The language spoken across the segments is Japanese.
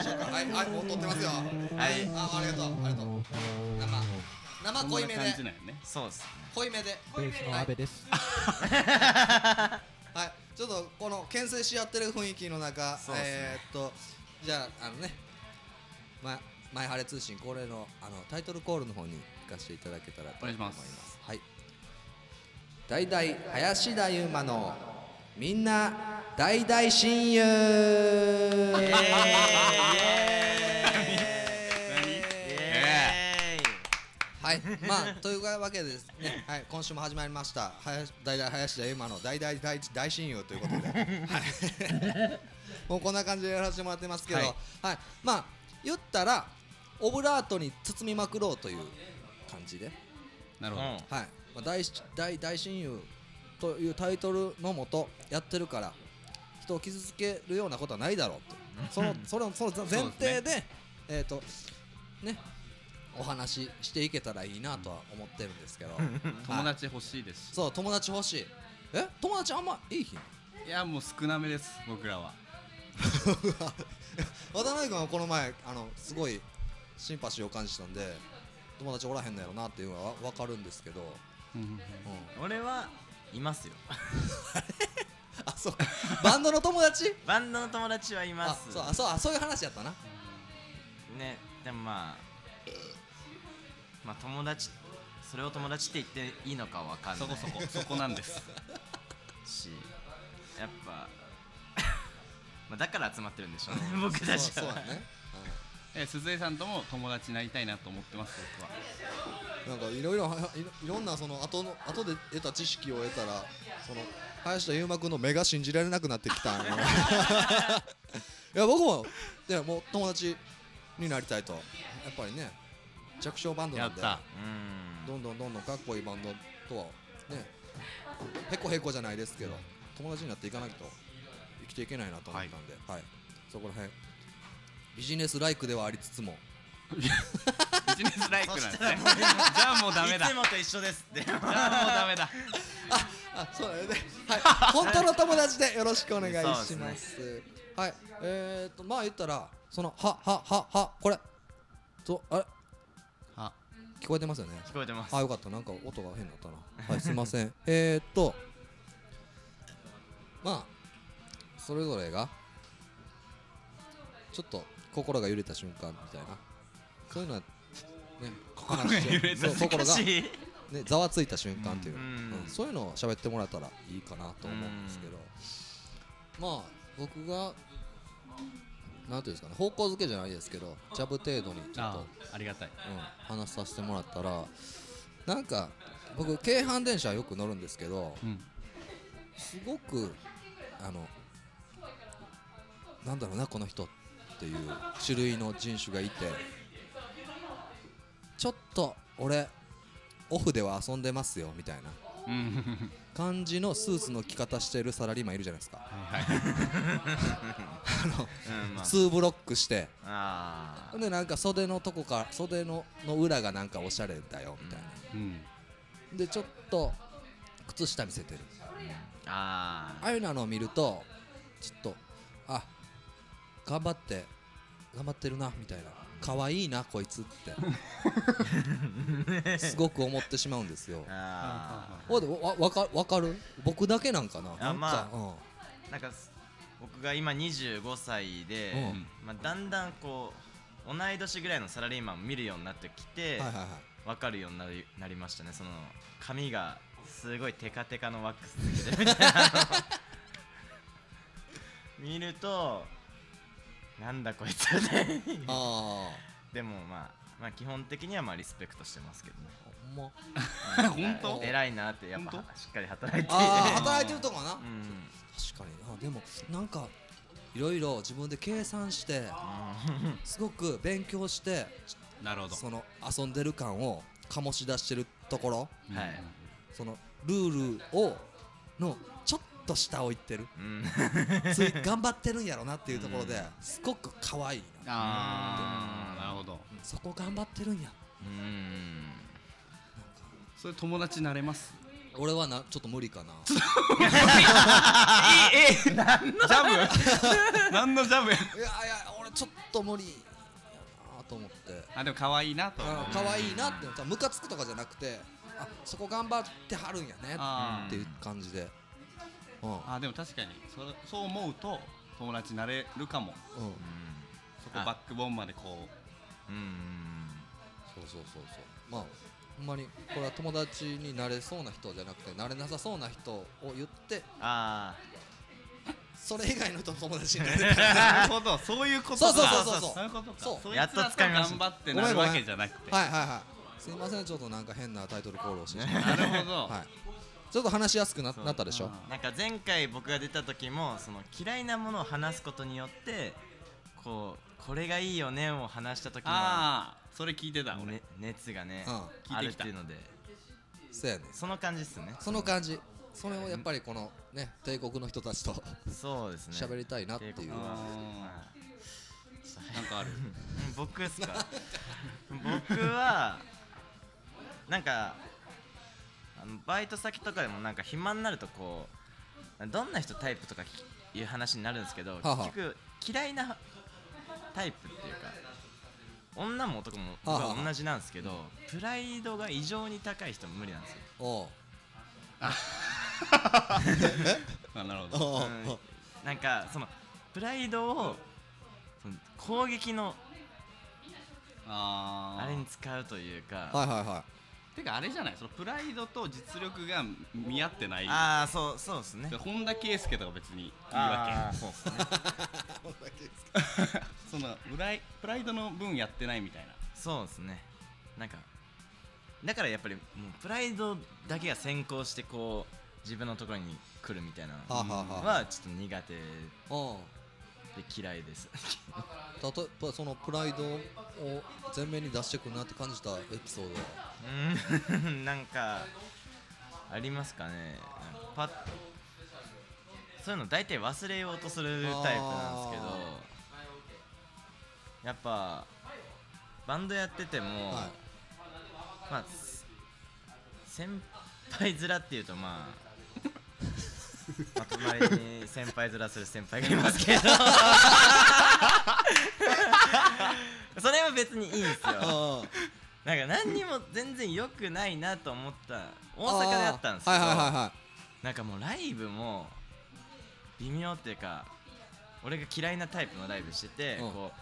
ましょうか。はいはいもう撮ってますよ。はい。あありがとう。ありがとう。生生濃いめで。こんな感じなんよね。そうです。ね濃いめで。ベースの阿部です。はい、ちょっとこの牽制し合ってる雰囲気の中、えー、っとじゃああのね、ま前晴れ通信恒例のあのタイトルコールの方に行かせていただけたらとお願思いま。いします。はい。大々林田悠馬のみんな大々親友。はい、まあというわけでですね、はい、今週も始まりました。林大々林田悠馬の大々大大親友ということで、はい、もうこんな感じでやらせてもらってますけど、ははい。い、まあ言ったらオブラートに包みまくろうという感じで、なるほど、うんはい、まあ大大大親友というタイトルのもとやってるから人を傷つけるようなことはないだろうと、そのそのその前提でえっ、とねお話ししていけたらいいなとは思ってるんですけど。友達欲しいです。しそう友達欲しい。え？友達あんまいい日？いやもう少なめです僕らは。渡辺君はこの前あのすごいシンパシーを感じたんで友達おらへんのやろなっていうのはわ分かるんですけど、うん、俺はいますよ あそうか。バンドの友達？バンドの友達はいまあすそうあそうあそういう話やったな。ねでもまあまあ友達それを友達って言っていいのかわかんない。そこそこそこなんです。しやっぱ まあだから集まってるんでしょうね。僕たちは。そうそうやね、え鈴江さんとも友達になりたいなと思ってます僕は。うん、なんかいろいろはいろんなその後の後で得た知識を得たらその林田悠馬君の目が信じられなくなってきた いや僕もいやもう友達になりたいと。やっぱりね弱小バンドなんでどんどんどんどんかっこいいバンドとはねへこへこじゃないですけど友達になっていかないと生きていけないなと思ったんで、はい。そこら辺。ビジネスライクではありつつも ビジネスライクなんですね。じゃあもうダメだ。じゃいつもと一緒です。ってあもうダメだ。あそうだよね。はい。本当の友達でよろしくお願いします。はい。えー、っとまあ言ったらそのははははこれ。とあれ？あ聞こえてますよね。聞こえてます。あよかった。なんか音が変だったな。はいすいません。えーっとまあそれぞれがちょっと心が揺れた瞬間みたいなそういうのはね心が揺れた。心がねざわついた瞬間っていうの、うん。うん。そういうのを喋ってもらえたらいいかなと思うんですけど、まあ僕がなんていうんですかね方向づけじゃないですけどジャブ程度にちょっあとありがたい。うん、話させてもらったらなんか僕京阪電車よく乗るんですけどうん。すごくあのなんだろうなこの人っていう種類の人種がいてちょっと俺オフでは遊んでますよみたいな。うん感じのスーツの着方してるサラリーマンいるじゃないですか。はいあ2ブロックして。あほんでなんか袖のとこから袖のの裏がなんかおしゃれだよみたいな。うん。でちょっと靴下見せてる。あああいうのを見るとちょっとあ頑張って頑張ってるなみたいな可愛いなこいつって。すごく思ってしまうんですよ。あでわわかわかる？僕だけなんかな？あなんか、まうん。あなんかす僕が今25歳で、うん。まあ、だんだんこう同い年ぐらいのサラリーマンを見るようになってきて、はいはいはい。分かるようになりなりましたね。その髪がすごいテカテカのワックスつけてるみたいな 見るとなんだこいつあでもまあまあ基本的にはまあリスペクトしてますけどね。あほんま？本当？偉いなってやっぱ本しっかり働いて。働いてるとこかな、うん。確かにあでもなんかいろいろ自分で計算してすごく勉強してなるほど。その遊んでる感を醸し出してるところ。はい。そのルールをのちょっと下を行ってる。うん。つい頑張ってるんやろなっていうところですごく可愛いなああなるほど。そこ頑張ってるんや。うん。それ友達になれます？俺はなちょっと無理かな。ジャブ？何のジャブや？いやいや俺れちょっと無理やなと思って。あでも可愛いなと。思うあ可愛いなってムカつくとかじゃなくてあそこ頑張ってはるんやねあっていう感じであでも確かに。それそう思うと友達になれるかも。そこあ。バックボーンまでこう。んうんそうそうそうそう。まあほんまにこれは友達になれそうな人じゃなくてなれなさそうな人を言ってあそれ以外の人の友達になれる。う なるほど。そういうことそうそうかそうそうそう。そういうことか。そう。そいつやっとら掴みました。頑張ってなるわけじゃなくて。はいはいはい。すいませんちょっとなんか変なタイトルコールをして。なるほど。た はいちょっと話しやすくななったでしょ？あなんか前回僕が出た時もその嫌いなものを話すことによってこうこれがいいよねを話した時のああそれ聞いてた俺。ね熱がねうん。ある聞いてきたっていうので。そうやね。その感じっすね。その感じ。それをやっぱりこのね帝国の人たちとそうですね。喋りたいなっていう。なんかある。うん 僕っすか。僕はなんかバイト先とかでもなんか暇になるとこうどんな人タイプとかきいう話になるんですけど、はあはあ。結局嫌いなタイプっていうか女も男もはあはあ。同じなんですけど、プライドが異常に高い人無理なんですよ、おう。あ。なるほど。おう。う。ん。なんかそのプライドをその攻撃のあれに使うというか、はいはいはいてかあれじゃない？そのプライドと実力が見合ってない。ああそうそうですね。で本田圭佑とか別にいいあわーそうですね。け そのプライプライドの分やってないみたいな。そうですね。なんかだからやっぱりもうプライドだけが先行してこう自分のところに来るみたいなのはちょっと苦手でうん嫌いです。例えばそのプライドを前面に出してくるなって感じたエピソード。はん。なんかありますかね。パッそういうの大体忘れようとするタイプなんですけど。やっぱバンドやってても、はい。まあす先輩面っていうとまあ まあ隣に先輩面する先輩がいますけど。それは別にいいんですよ。あなんか何にも全然良くないなと思った大阪であったんですけど、はいはいはいはなんかもうライブも微妙っていうか俺が嫌いなタイプのライブしてて、うん。こう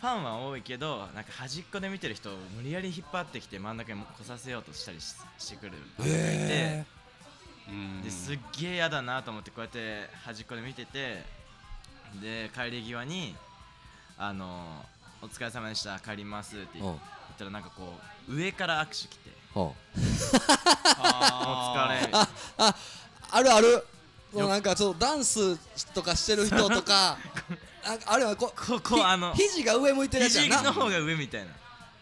ファンは多いけどなんか端っこで見てる人を無理やり引っ張ってきて真ん中に来させようとしたりししてくるバンドがいて、えうんですっげえ嫌だなと思ってこうやって端っこで見ててで帰り際に「あのお疲れ様でした帰ります」って言う。んったらなんかこう上から握手来て。う。ん 「お疲れ」あああるある。そのなんかちょっとダンスとかしてる人とか あるいはこここひあの肘が上向いてるやつや肘なの方が上みたいな。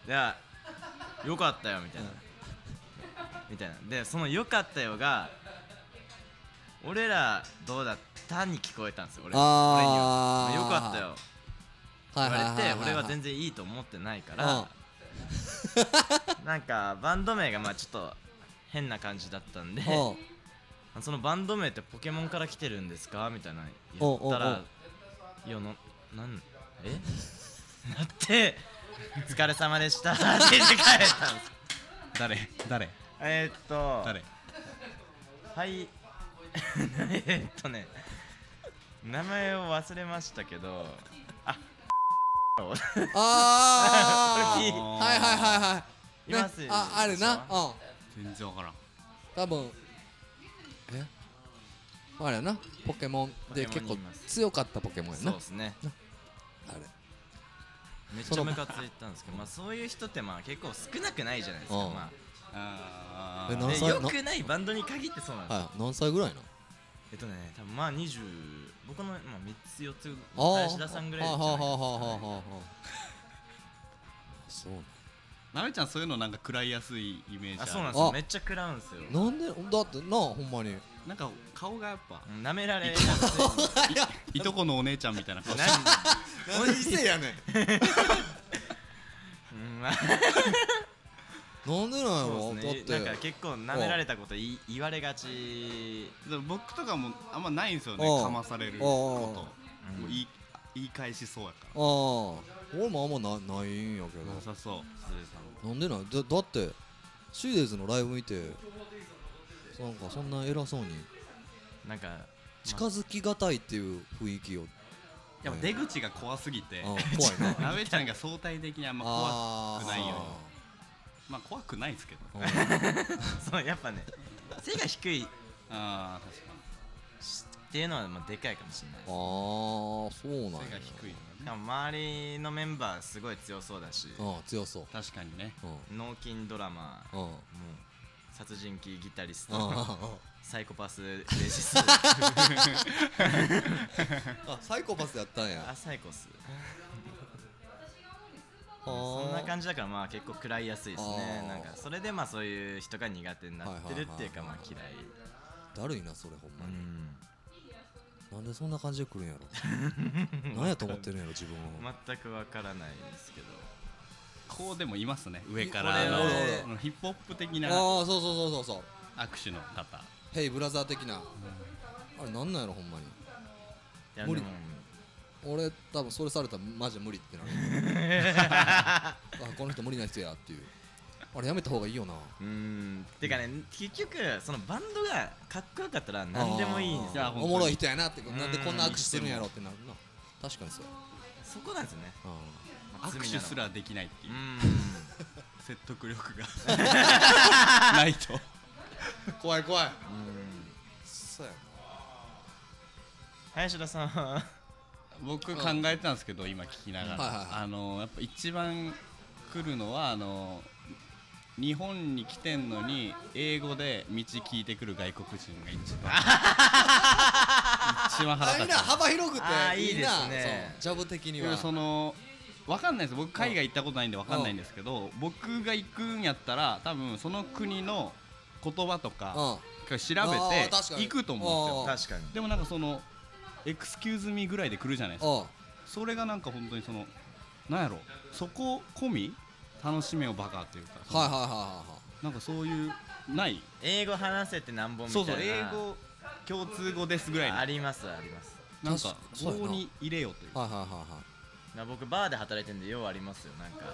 であよかったよみたいな、みたいな。でそのよかったよが俺らどうだったに聞こえたんですよ俺。あー。俺には。よかったよ。はい言われて俺は全然いいと思ってないかうん。ら なんかバンド名がまあちょっと変な感じだったんでうん。そのバンド名ってポケモンから来てるんですか？みたいな言ったらいやななんえ？なって「疲れ様でした」って言って帰ったんです。誰？誰？えー、っと誰？はいえーっとね名前を忘れましたけどああこれーはいはいはいはい。いますねああるな。うん。全然わからん。多分え？あれやな。ポケモンで結構強かったポケモンやな。そうですね。あれ。めっちゃムカついたんですけどまあそういう人ってまあ結構少なくないじゃないですか。うん。まあーえ何歳？あでよくないバンドに限ってそうなんですよはい何歳ぐらいなえっとね多分まあ20僕のまあ3つ4つ林田さんぐらいじゃないはあはあはあはあはあはあそう。なめちゃんそういうのなんか食らいやすいイメージあそうなんですよ。めっちゃ食らうんですよ。なんで？だってなほんまに。なんか顔がやっぱ。うん舐められやすいいとこのお姉ちゃんみたいな顔して。何やねん。うんまあなんでなんやろね。だって。なんか結構舐められたことい言われがち。でも僕とかもあんまないんですよねかまされること。うん。もういい言い返しそうやかああ俺もあんまなないんやけらなさそうなんでなんだだってシーデーズのライブ見てなんかそんな偉そうに。なんか近づきがたいっていう雰囲気をやっぱ出口が怖すぎて。なな。べちゃんが相対的にあんま怖あくないようにまあ怖くないですけどあ そうやっぱね背が低い。っああ確かていうのはまあでかいかもしれないあーそうなん背が低いのしかも周りのメンバーすごい強そうだし。うん強そう。確かにね。うん。脳筋ドラマーうん。もう殺人鬼ギタリスうんうん。うん。トサイコパスベーシスト。あサイコパスやったんや。あサイコスそそんな感じだからまあ結構食らいやすいですね。なんかそれでまあそういう人が苦手になってるっていうかまあ嫌い。だるいなそれほんまに、うん。なんでそんな感じで来るんやろ？何やと思ってるんやろ自分を、全くわからないですけど。こうでもいますね上からのヒップホップ的なああそうそうそうそうそう。握手の方。ヘイブラザー的な、あれなんなんやろほんまに。いや無理。でも俺多分それされたらマジで無理ってなる。あこの人無理な人やっていう。あれやめた方がいいよな。うん。てかね結局そのバンドがかっこよかったら何でもいいんですよおもろい人やなってんなんでこんな握手してるんやろってなるな。確かにそうや。そこなんですよね。う握手すらできないっていう。うん。説得力が。ないと。ん怖い怖い。うん。そうや林田さん。は僕考えてたんですけど今聞きながら、はいはいはい。あのやっぱ一番来るのはあの日本に来てんのに英語で道聞いてくる外国人が一番。一番腹なあいいな立つ幅広くて。いいですね。そう。ジャブ的には。そのわかんないです。僕海外行ったことないんでわかんないんですけど僕が行くんやったら多分その国の言葉とかうん。調べて行くと思うんですよ。確かに。でもなんかそのエクスキューズミーぐらいで来るじゃないですか。あそれがなんか本当にそのなんやろ。そこ込み楽しめよバカっていうかはいはいはいはなんかそういうない？英語話せて何本みたそいうな。そう英語共通語ですぐらいの。ありますあります。なんか棒に入れよという。いはいはいはいはい。な僕バーで働いてるんでようありますよ。なんか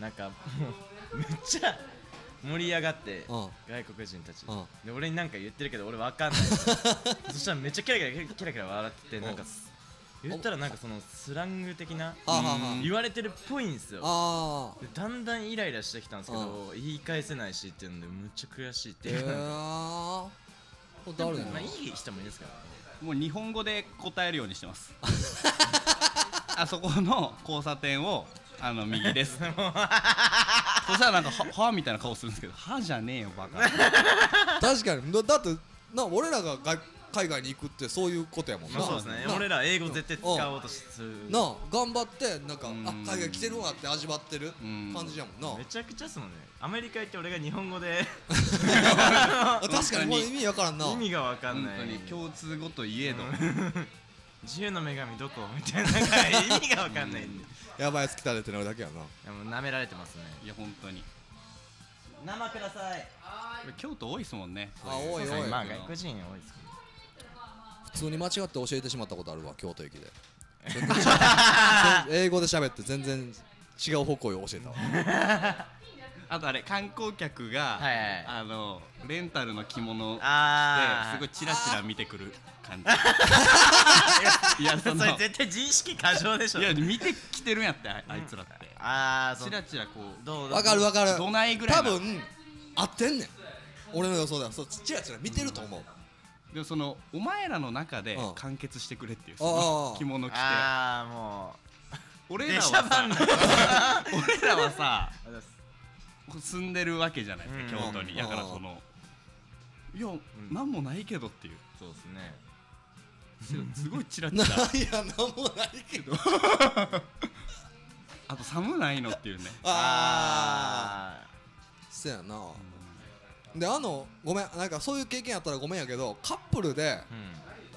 なんか めっちゃ盛り上がってうん。外国人たち。うん。で俺になんか言ってるけど俺わかんない。そしたらめっちゃキラキラキラキラ笑っててなんか言ったらなんかそのスラング的な言われてるっぽいんですよ。だんだんイライラしてきたんですけど言い返せないしっていうのでむっちゃ悔しいってえいう。かー。まあいな。い人もいいですからね。もう日本語で答えるようにしてます。あそこの交差点をあの右です そしたらなんかははみたいな顔するんですけどはじゃねえよバカ。確かに。だだってな俺らが外海外に行くってそういうことやもんな。まあそうですね。な。俺ら英語絶対使おうとする。なあ頑張ってなんかあうん。海外来てるわって味わってるうん。感じやもんな。めちゃくちゃっすもんね。アメリカ行って俺が日本語で。あ 確かにもう意味わからんな。意味がわかん本ない。当に共通語といえど。自由の女神どこ？みたいななんか意味がわかんないんでやばいやつ来たでってなるだけやな。いやもう舐められてますね。いや本当に。生ください京都多いですもんね。あ多い多い。まあ外国人多いですけ普通に間違って教えてしまったことあるわ京都駅で。英語で喋って全然違う方向を教えたわ。あとあれ観光客が、はいはいはい。あのレンタルの着物ど着あてすごいチラチラ見てくる感じ。いやそそのれ絶対自意識過剰でしょ。いや見てきてるんやってああいつらって。ああそうチラチラこうどうわかるわかる。どないぐらいな多分合ってんねん。俺の予想では。そうチラチラ見てると思う。でもそのお前らの中でうん。完結してくれっていうあそのあ着物着て。ああも俺らはさな 俺らはさう住んでるわけじゃないですかうん。京都に。だからそのいやん。なんもないけどっていう。そうですねすごいチラチなラいやなんもないけど。あと寒ないのっていうね。あああそやな。であのごめんなんかそういう経験やったらごめんやけどカップルで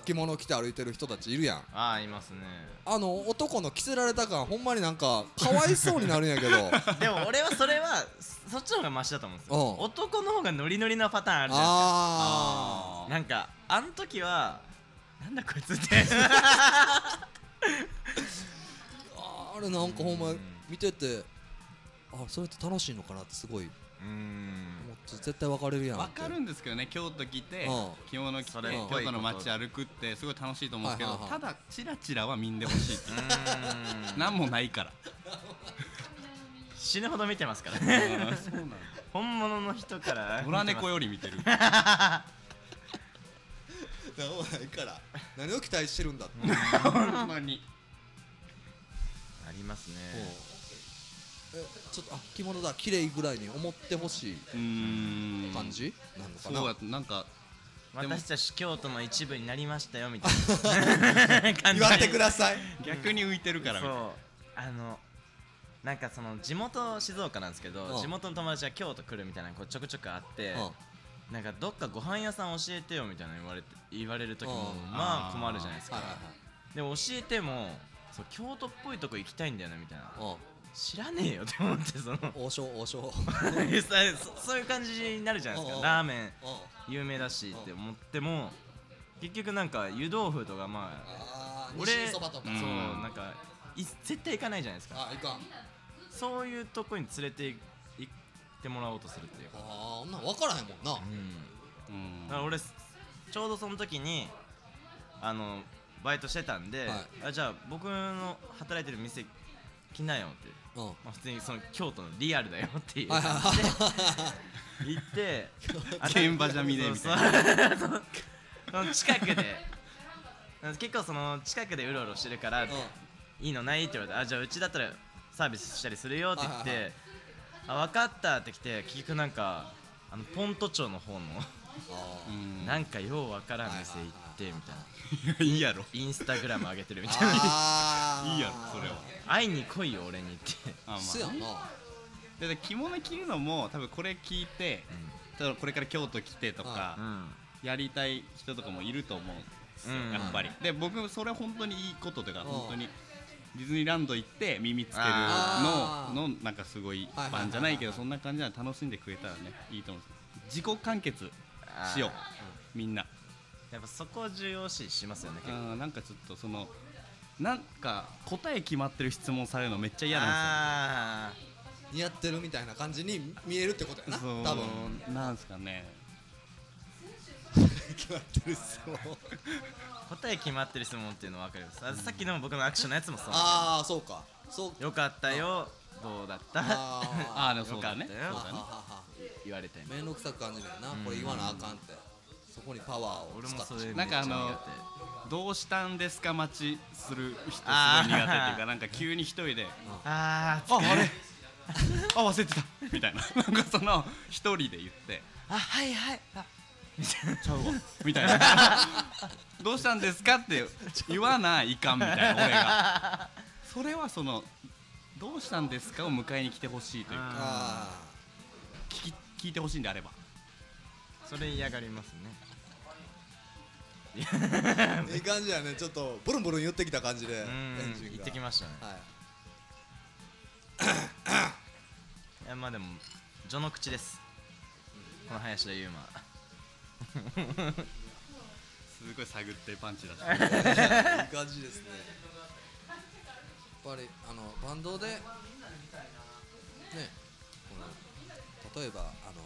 着物着て歩いてる人たちいるやん。ああいますね。あの男の着せられた感ほんまになんかかわいそうになるんやけど。でも俺はそれはそっちの方がマシだと思うんですよ。うん。男の方がノリノリなパターンあるじゃないあですか。なんかあん時はなんだこいつって。あれなんかほんまうん見ててあそれって楽しいのかなってすごいうん。思って絶対分かれるやんって。わかるんですけどね京都来てうん。着物着て京都の街歩くってすごい楽しいと思うんですけどはいはいはい。ただチラチラは見んでほしいっていう。うん。なんもないから。死ぬほど見てますからあねーそうなんだ本物の人から野良猫より見てる なんもないから。何を期待してるんだって。ほんまに。ありますね。えちょっとあ着物だ。綺麗ぐらいに思ってほしい感じ？なのかそうなやなんか。私たち京都の一部になりましたよみたいな。感じ。言わってください。逆に浮いてるから。みたいなそう。あのなんかその地元静岡なんですけどうん。地元の友達が京都来るみたいなのこうちょくちょくあってうんなんかどっかご飯屋さん教えてよみたいな言われて言われる時もうん。まあ困るじゃないですか。でも教えてもそう京都っぽいとこ行きたいんだよなみたいな。はい知らねえよって思ってその。うん王将王将。そそういう感じになるじゃないですうんかラーメン。うん。有名だしって思っても結局なんか湯豆腐とかまあ俺西そばとか。うんそうなんかい絶対行かないじゃないですか。そういうとこに連れて行ってもらおうとするっていう。かあーそんなん分からへんもんな。うん。だから俺ちょうどその時にあのバイトしてたんで、はい。あじゃあ僕の働いてる店来なよって、う。ん。まあ、普通にその京都のリアルだよっていう。はいはい。感じでは行って 現場じゃ見ねえみたいな。その その近くで。結構その近くでうろうろしてるから、いうん。いいのないって言われてあじゃあうちだったらサービスしたりするよって言って、はいはいあ分かったって来て結局なんかあのポント町の方のなんかようわからん店行ってみたいな。いいやろ。インスタグラム上げてるみたいな。いいやろそれは。会いに来いよ俺にって、あまあせやな。でで着物着るのも多分これ聞いて例えばこれから京都来てとかうん。やりたい人とかもいると思うんですようん。やっぱり。で僕それ本当にいいことというかうん。本当にディズニーランド行って耳つけるののなんかすごい版じゃないけどそんな感じなら楽しんでくれたらねいいと思うんです自己完結しようみんな。やっぱそこを重要視しますよね結構。なんかちょっとそのなんか答え決まってる質問されるのめっちゃ嫌なんあ似合ってるみたいな感じに見えるってことやなですよ多分。そうなんですかね。決まってるっすもんー答え決まってる質問っていうの分かります。あさっきの僕のアクションのやつもそう。ああそうか。そう。よかったよどうだった？あ ああでもそうだね。よかったよ。そうだね。言われて面倒くさく感じるよな。うんこれ言わなあかんって。そこにパワーを俺使って。もそれなんかあの苦どうしたんですか待ちする人すごい苦手っていうかなんか急に一人で。手あーああれ？あ忘れてた。みたいな。なんかその一人で言って。あはいはい。あ。ちゃうわ。みたいなどうしたんですかって言わないかんみたいな俺が。それはそのどうしたんですかを迎えに来てほしいというかあ聞き聞いてほしいんであれば。それ嫌がりますね。あ いい感じやね。ちょっとブルンブルン言ってきた感じでエうんンジンが。行ってきましたね。はい。いやまあでも序の口です。この林田悠馬すごい探ってパンチ出していい感じですね。やっぱりあのバンドでねこの例えばあの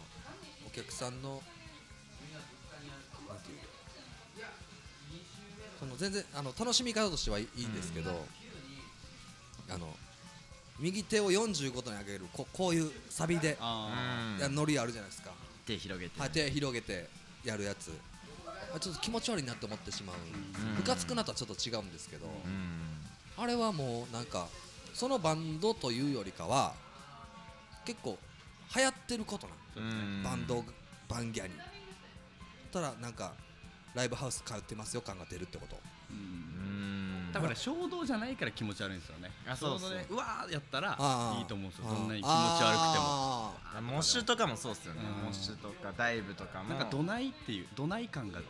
お客さんのなんていうその全然あの楽しみ方としてはいいんですけど、あの右手を45度に上げるここういうサビでノリあるじゃないですか、手広げて。はい、手広げてやるやつ。あちょっと気持ち悪いなって思ってしまううん。ムカつくなとはちょっと違うんですけど、うん。あれはもうなんかそのバンドというよりかは結構流行ってることなんうん。バンドバンギャに。たらなんかライブハウス通ってますよ感が出るってこと。ーううん。ん多分ね衝動じゃないから気持ち悪いんですよね。あそうそううわーやったらいいと思うんですよ。そんなに気持ち悪くても。モッシュとかもそうっすよね。うんモッシュとかダイブとかも。なんかどないっていうどない感が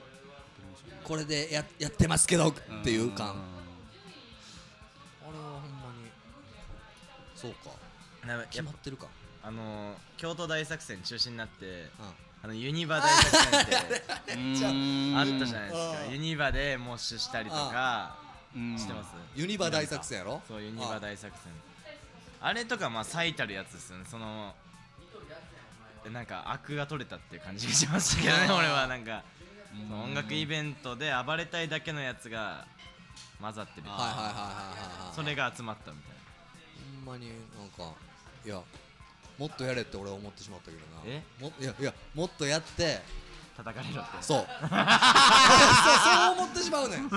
これでややってますけどっていう感。あん。れはほんまに。そうか。決まってるか。あのー京都大作戦中止になってうん。あのユニバ大作戦ってあったじゃないですか。うん。ユニバでモッシュしたりとかうん。知ってます？ユニバ大作戦やろ？そうユニバ大作戦。あれとかまあ最たるやつですよね。そのなんか悪が取れたっていう感じがしましたけどね俺はなんかその音楽イベントで暴れたいだけのやつが混ざってる。はいはいはいはいはいはい。それが集まったみたいほんまになんかいやもっとやれって俺は思ってしまったけどな。え？もいやいやもっとやって。な叩かれろって。そう。そうそう思ってしまうねん。いや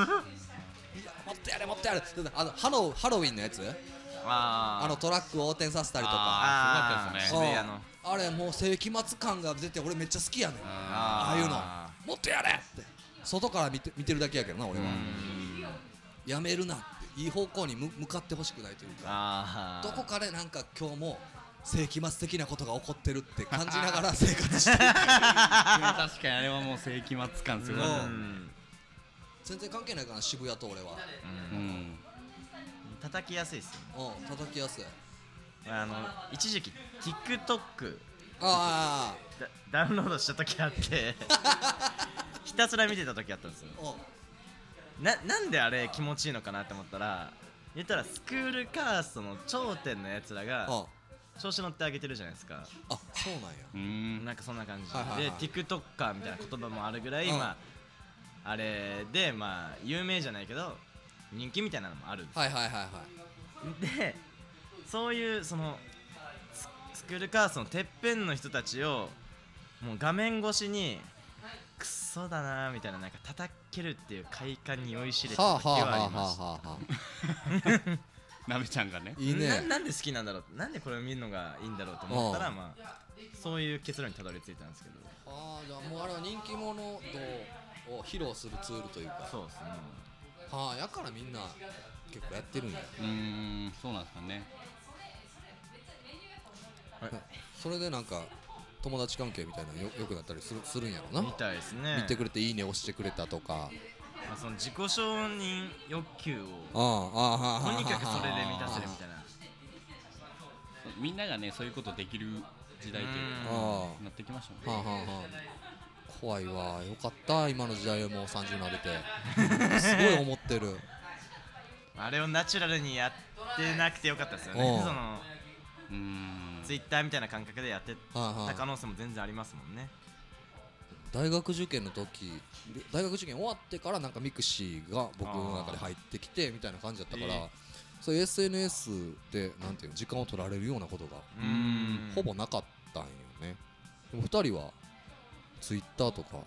もっとやれもっとやれ。だってあのハロウハロウィンのやつ？あー。あのトラックを横転させたりとか。すごかったですね。あれもう世紀末感が出て俺めっちゃ好きやねん。あああいうのもっとやれ。って外から見て見てるだけやけどな俺は。やめるなって。いい方向に向向かってほしくないというか。どこかでなんか今日も世紀末的なことが起こってるって感じながら生活してる。確かにあれはもう世紀末感すごいうん。うん。全然関係ないから渋谷と俺は。ううんん。叩きやすいっすよね。うん叩きやすい。あの一時期 TikTok あ ダダウンロードした時あって。ひたすら見てた時あったんですよ。ななんであれ気持ちいいのかなって思ったら言ったらスクールカーストの頂点のやつらがあ調子乗ってあげてるじゃないですか。あそうなんや。うんなんかそんな感じ、はいはいはい。で TikToker みたいな言葉もあるぐらい、うん。まああれでまあ有名じゃないけど人気みたいなのもあるんですよ。はいはいはいはい。でそういうそのクールカーストのてっぺんの人たちをもう画面越しにクソだなみたいななんか叩けるっていう快感に酔いしれてはあた時はありましたはあはあ。なべちゃんがねいいねななんで好きなんだろうなんでこれを見るのがいいんだろうと思ったらまあそういう結論にたどり着いたんですけど。ああじゃあもうあれは人気者度を披露するツールというか。そうですね。はあやからみんな結構やってるんやうーんそうなんですかねそれでなんか友達関係みたいなのよよくなったりするするんやろな。みたいですね。見てくれていいね押してくれたとか。まあ、その自己承認欲求あをあああとにかくそれで満たせるみたいな。みんながねそういうことできる時代というあ。かなってきましたもんねはあはあはあ。怖いわ。よかった今の時代はもう30なれて。すごい思ってる。あれをナチュラルにやってなくてよかったですようん。ねそのツイッターみたいな感覚でやってた可能性も全然ありますもんね。大学受験の時大学受験終わってからなんか mixi が僕の中で入ってきてみたいな感じだったから、えそういう SNS でなんていうの時間を取られるようなことがほぼなかったんよね。でも2人はツイッターとか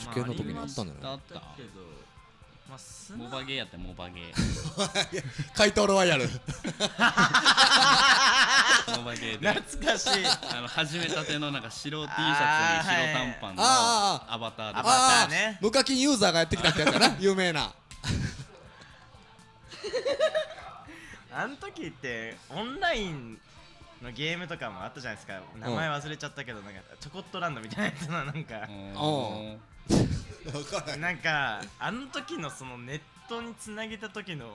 受験の時にあったんじゃないあったあっけどまあモバゲーやったモバゲー。怪盗ロワイヤル。モバゲーで。懐かしい。あの始めたてのなんか白 T シャツに白短パンのアバターでアバターね。無課金ユーザーがやってきたってやつかな。有名な。あの時ってオンラインのゲームとかもあったじゃないですか。名前忘れちゃったけどなんかチョコットランドみたいなやつのなんか。お分かなんかあの時のそのネットにつなげた時の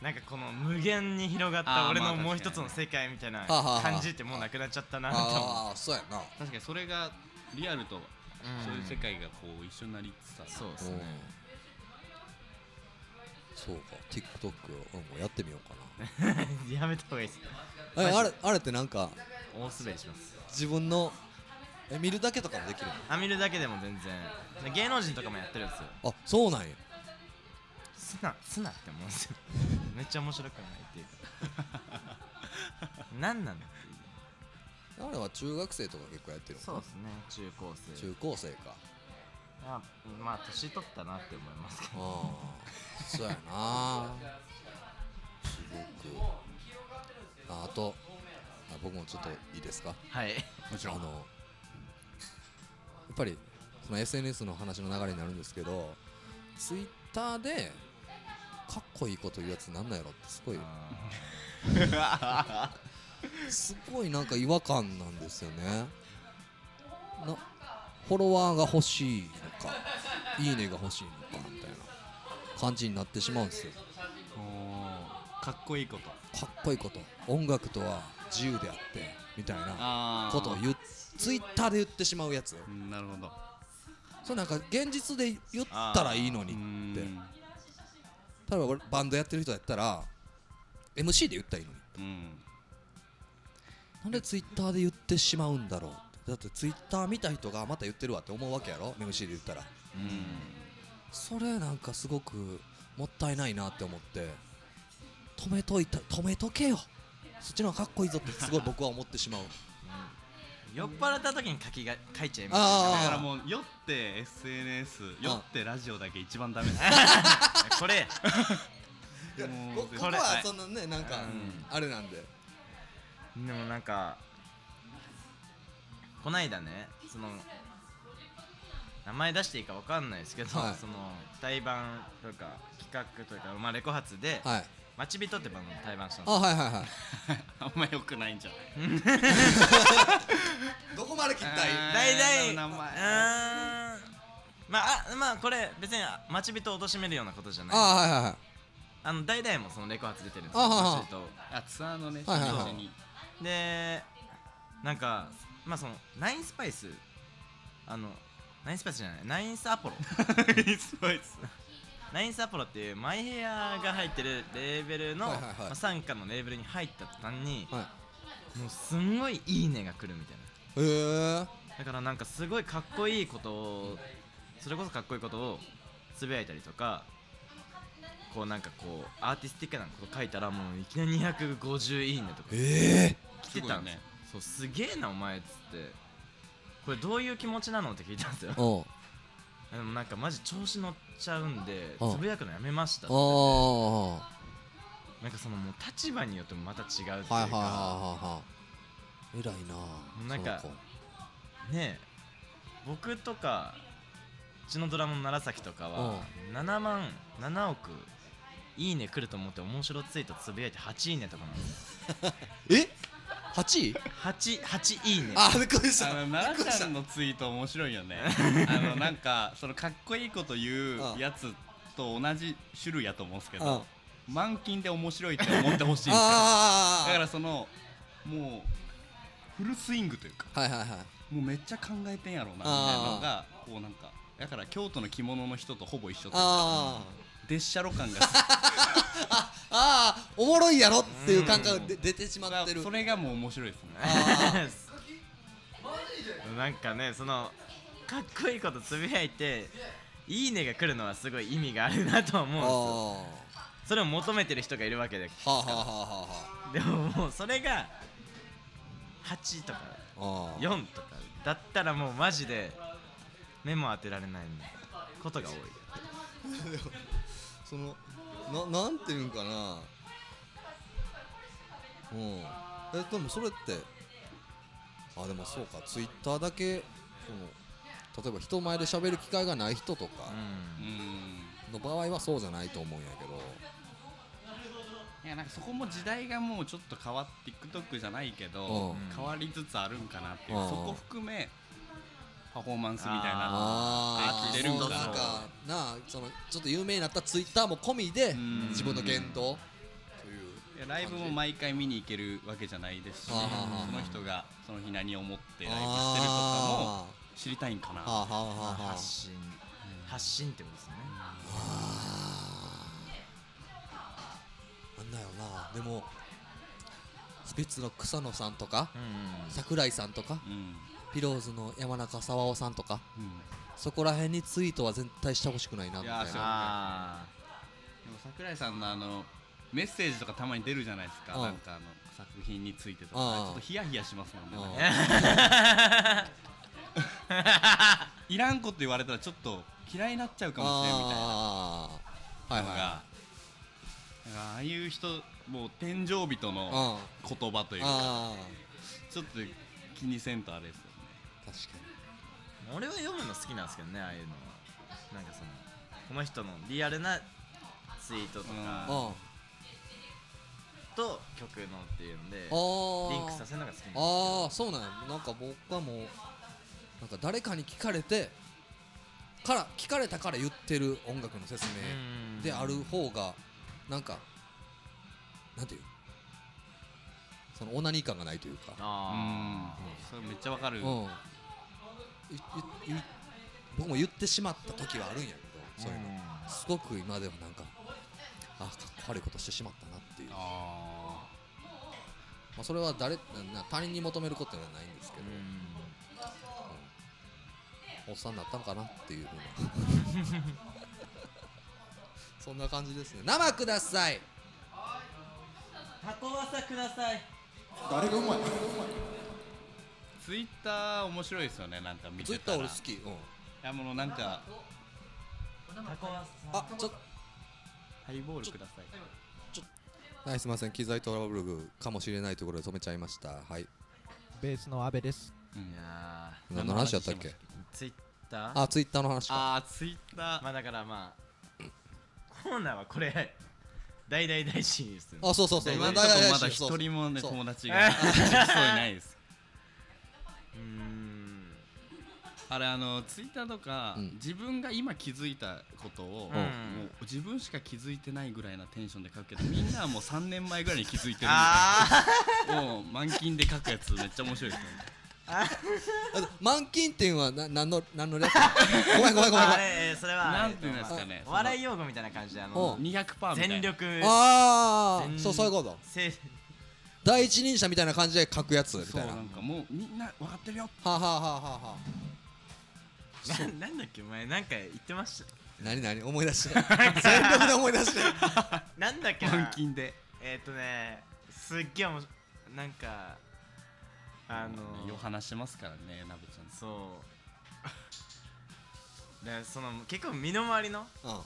なんかこの無限に広がった俺のもう一つの世界みたいな感じってもうなくなっちゃったなと思う。ああそうやな。確かにそれがリアルとうんそういう世界がこう一緒になりつつある。そうですね。うん。そうか。TikTok をうんもうやってみようか やめた方がいいです。あれあれってなんか大滑りします。自分のえ見るだけとかもできるあ見るだけでも全然。芸能人とかもやってるんですよのあそうなんや。すなすなって思うんですよ。めっちゃ面白くないっていうか。何なのっていう。あれは中学生とか結構やってるの？そうですね。中高生。中高生か。あまあ年取ったなって思いますけど。ああそうやな。すごく。ああとあ僕もちょっといいですか？はい。もちろん。あのやっぱりその SNS の話の流れになるんですけどツイッターでかっこいいこと言うやつなんなんやろってすごいすごいなんか違和感なんですよね。なフォロワーが欲しいのかいいねが欲しいのかみたいな感じになってしまうんですよ。かっこいいこと。かっこいいこと。音楽とは自由であってみたいなことを言うツイッターで言ってしまうやつ。うんなるほど。それなんか現実で言ったらいいのにって。例えば俺バンドやってる人やったら MC で言ったらいいのにうん。なんでツイッターで言ってしまうんだろうって。だってツイッター見た人がまた言ってるわって思うわけやろ？MC で言ったら。それなんかすごくもったいないなって思って。止めといた止めとけよ。そっちの方がかっこいいぞってすごい僕は思ってしまう酔っ払った時に書きが書いちゃいます。だからもう酔って SNS 酔ってラジオだけ一番ダメです これ。これはそんなねなんかうん。あれなんで。でもなんかこないだねその名前出していいかわかんないですけど、はい。その対バンというか企画というか、まあ、レコ発ではい「待ち人」ってバンドの対バンしたんあですはいはいはい。あんま良くないんじゃない？どこまで切ったらいー大体名前うー。んまああまあこれ別に待ち人を貶めるようなことじゃない。あはいはいはい。あの大々もそのレコ発出てるんですあははあツアーのねはいはいはい。に。でなんかまあそのナインスパイス。あのナインスパイスじゃない。ナインスアポロ。すごいっすナインスアポロっていうマイヘアが入ってるレーベルの、はいはいはい。まあ、傘下のレーベルに入った途端に、はい。もうすんごいいいねが来るみたいへえ。なだからなんかすごいかっこいいことをそれこそかっこいいことをつぶやいたりとかこうなんかこうアーティスティックなこと書いたらもういきなり250いいねとかえ来てたんですよ。そうすげえなお前っつって。これどういう気持ちなのって聞いたんですよ。えおうでもなんかマジ調子乗っちゃうんでうんつぶやくのやめましたって。なんかそのもう立場によってもまた違うっていうか、はいはいはいはいはい。偉いななんかねえ僕とかうちのドラムの楢崎とかは7万7億いいね来ると思って面白ツイートつぶやいて8いいねとかなんですえ？8位？8, 8いいね。あびっくりした。あの奈良ちゃんのツイート面白いよね。あのなんかそのかっこいいこと言うやつと同じ種類やと思うんですけうん。ど満勤で面白いって思ってほしいんですよ。あだからそのもうフルスイングというからはいはいはい。もうめっちゃ考えてんやろうなみたいなのがこうなんかだから京都の着物の人とほぼ一緒というかあデッシャロ感が あああおもろいやろっていう感覚で出てしまってる。それがもう面白いですね。あ なんかねそのかっこいいことつぶやいていいねが来るのはすごい意味があるなとはあ思うんですよ。あそれを求めてる人がいるわけではあはあはでももうそれが8とかああ4とかだったらもうマジで目も当てられないことが多い。そのななんていうんかな。うん。えでもそれってあでもそうか。ツイッターだけその例えば人前で喋る機会がない人とかの場合はそうじゃないと思うんやけど。いやなんかそこも時代がもうちょっと変わって TikTok じゃないけど、うん。変わりつつあるんかなっていう、うん。そこ含めパフォーマンスみたいなあ合ってるんかな。んか。なあそのちょっと有名になったツイッターも込みでうん。自分の言動。といういやライブも毎回見に行けるわけじゃないですし、その人がその日何を思ってライブしてるとかも知りたいんかな、発信。発信ってことですね。なんだよな。でもスピッツの草野さんとかうん。桜井さんとかうんピローズの山中沢夫さんとかうん。そこら辺にツイートは絶対してほしくないなみたいな。あでも桜井さんのあのメッセージとかたまに出るじゃないですか、うん。なんかあの作品についてとか、うん。ちょっとヒヤヒヤしますもんね、いらんこと言われたらちょっと嫌いになっちゃうかもしれんみたいな。いああいう人もう天井人いのはい言葉というか。あちょっと気にせんとあれです確かー俺は読むの好きなんですけどねああいうのは。なんかそのこの人のリアルなツイートとかにうん。と曲のっていうのでリンクさせるのが好きなんですああそうなんや。なんか僕はもうなんか誰かに聞かれてから聞かれたから言ってる音楽の説明である方がなんかなんていう？そのオナニー感がないというか。あそれめっちゃわかる、うん僕も言ってしまった時はあるんやけどーそういうの。すごく今でもなんかあかっこ悪いことしてしまったなっていう、まああ、それは誰他人に求めることではないんですけど、おっさんになったのかなっていうふうな。そんな感じですね。生ください。タコワサください。誰がうまいツイッター面白いですよねなんか見ツイてたら。ッター俺好き、うん、いやもうなんかタコあちょっハイボールください。はいすいません。機材トラブルかもしれないところで止めちゃいました。はい。ベースの阿部です。うん。いや何の話やったっけ？ーツイッター？あツイッターの話か。ああツイッター。まあだからまあコーナーはこれ大大大事ですあそうそうそう今のとだいだいころまだ一人もね友達が。そういないですうーん。あれあのツイッターとか、うん。自分が今気づいたことを、うん。もう自分しか気づいてないぐらいなテンションで書くけど みんなはもう3年前ぐらいに気づいてるみあたいな。もう満勤で書くやつめっちゃ面白いですよねあ満金店はな何の何の略ごめんごめんごめんごめん。あれえーそれはなんていうんですかね。お笑い用語みたいな感じであおの200%みたいな。全力全ああそうそういうこと。せ第一人者みたいな感じで書くやつみたいな。なんかもうみんな分かってるよ。はあ、はあはあはあはあ、ななんだっけお前なんか言ってました？何何？思い出して。全力で思い出して。なんだっけ満な勤で。えっとねすっげえおもしなんかあのよ話してますからねなべちゃん。そう。でその結構身の回りのうんうん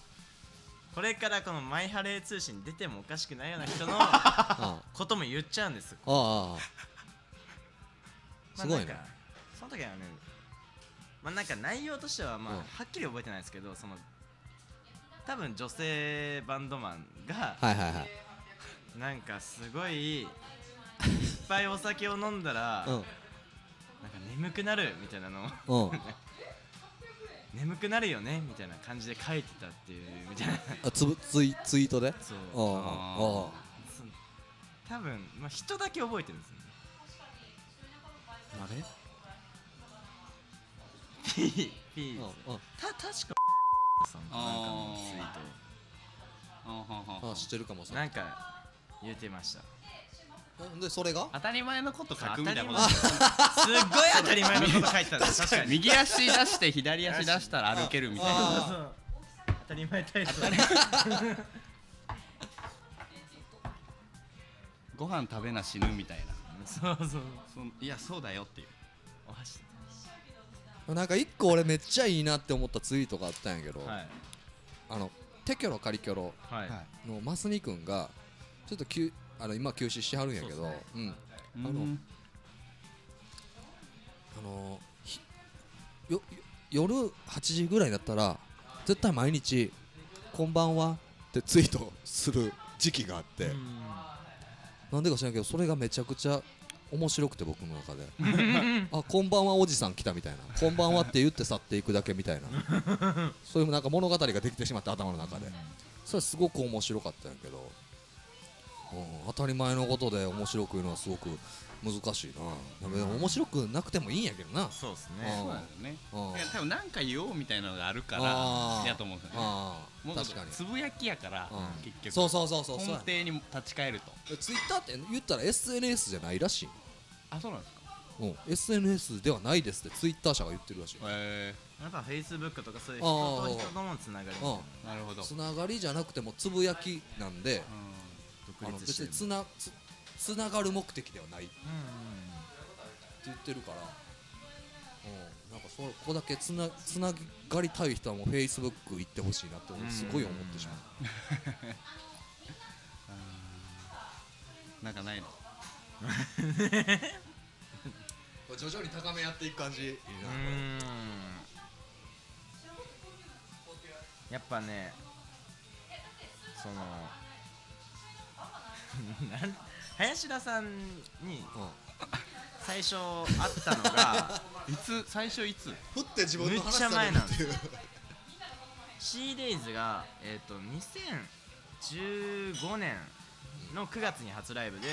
これからこのマイハレー通信に出てもおかしくないような人のあ ことも言っちゃうんです。ああ。まあすごいね。その時はねまあなんか内容としてはまあうん。はっきり覚えてないですけどその多分女性バンドマンがなんかすごいいっぱいお酒を飲んだらうん。なんか眠くなるみたいなのをうん 眠くなるよねみたいな感じで書いてたっていうみたいな。あつぶツイツイートで？そう。ああ多分まあ人だけ覚えてるんですよね。あれ？た確かさんかなんかのツイーあはんはんはんあ知ってるかもさトなんか言ってましたでそれが？当たり前のこと書くみたいなこと。当たり前すっごい当たり前のこと書いてたんです確かに。右足出して左足出したら歩けるみたいな。あそうそう。当たり前体操ご飯食べな死ぬみたいな。そうそう。そんいやそうだよっていう。お箸。なんか一個俺めっちゃいいなって思ったツイートがあったんやけど、はい。あのテキョロカリキョロはい。のマスニ君がちょっと休あの今休止してはるんやけどそうっすうん。あのよよ夜8時ぐらいだったら絶対毎日「こんばんは」ってツイートする時期があって、なんでか知らんけどそれがめちゃくちゃ面白くて僕の中で。あこんばんはおじさん来たみたいな。こんばんはって言って去っていくだけみたいな。そういうなんか物語ができてしまって頭の中で。それはすごく面白かったんやけど、うん、当たり前のことで面白く言うのはすごく難しいな。でも面白くなくてもいいんやけどな。そうですあねそうなんですね。うん。いや多分なんか言おうみたいなのがあるからやと思うんですよね。あもうあ確かに。つぶやきやからうん。結局。そうそうそうそう。そう根底に立ち返ると。ツイッターって言ったら SNS じゃないらしいあそうなんですか？うん。SNS ではないですってツイッター社が言ってるらしい。へやっぱフェイスブックとかそういう人と人とのつながりな。るほど。つながりじゃなくてもつぶやきなんであの独立してる別につなつつながる目的ではない。って言ってるから。うん。なんかそこだけつなつながりたい人はもう Facebook 行ってほしいなって俺すごい思ってしまう。なんかないの？徐々に高めやっていく感じ。いいなうーん。やっぱねその林田さんに最初会ったのが いつ？最初いつ？振って自分の話されるっていう C-Days が、えー、と2015年の9月に初ライブで、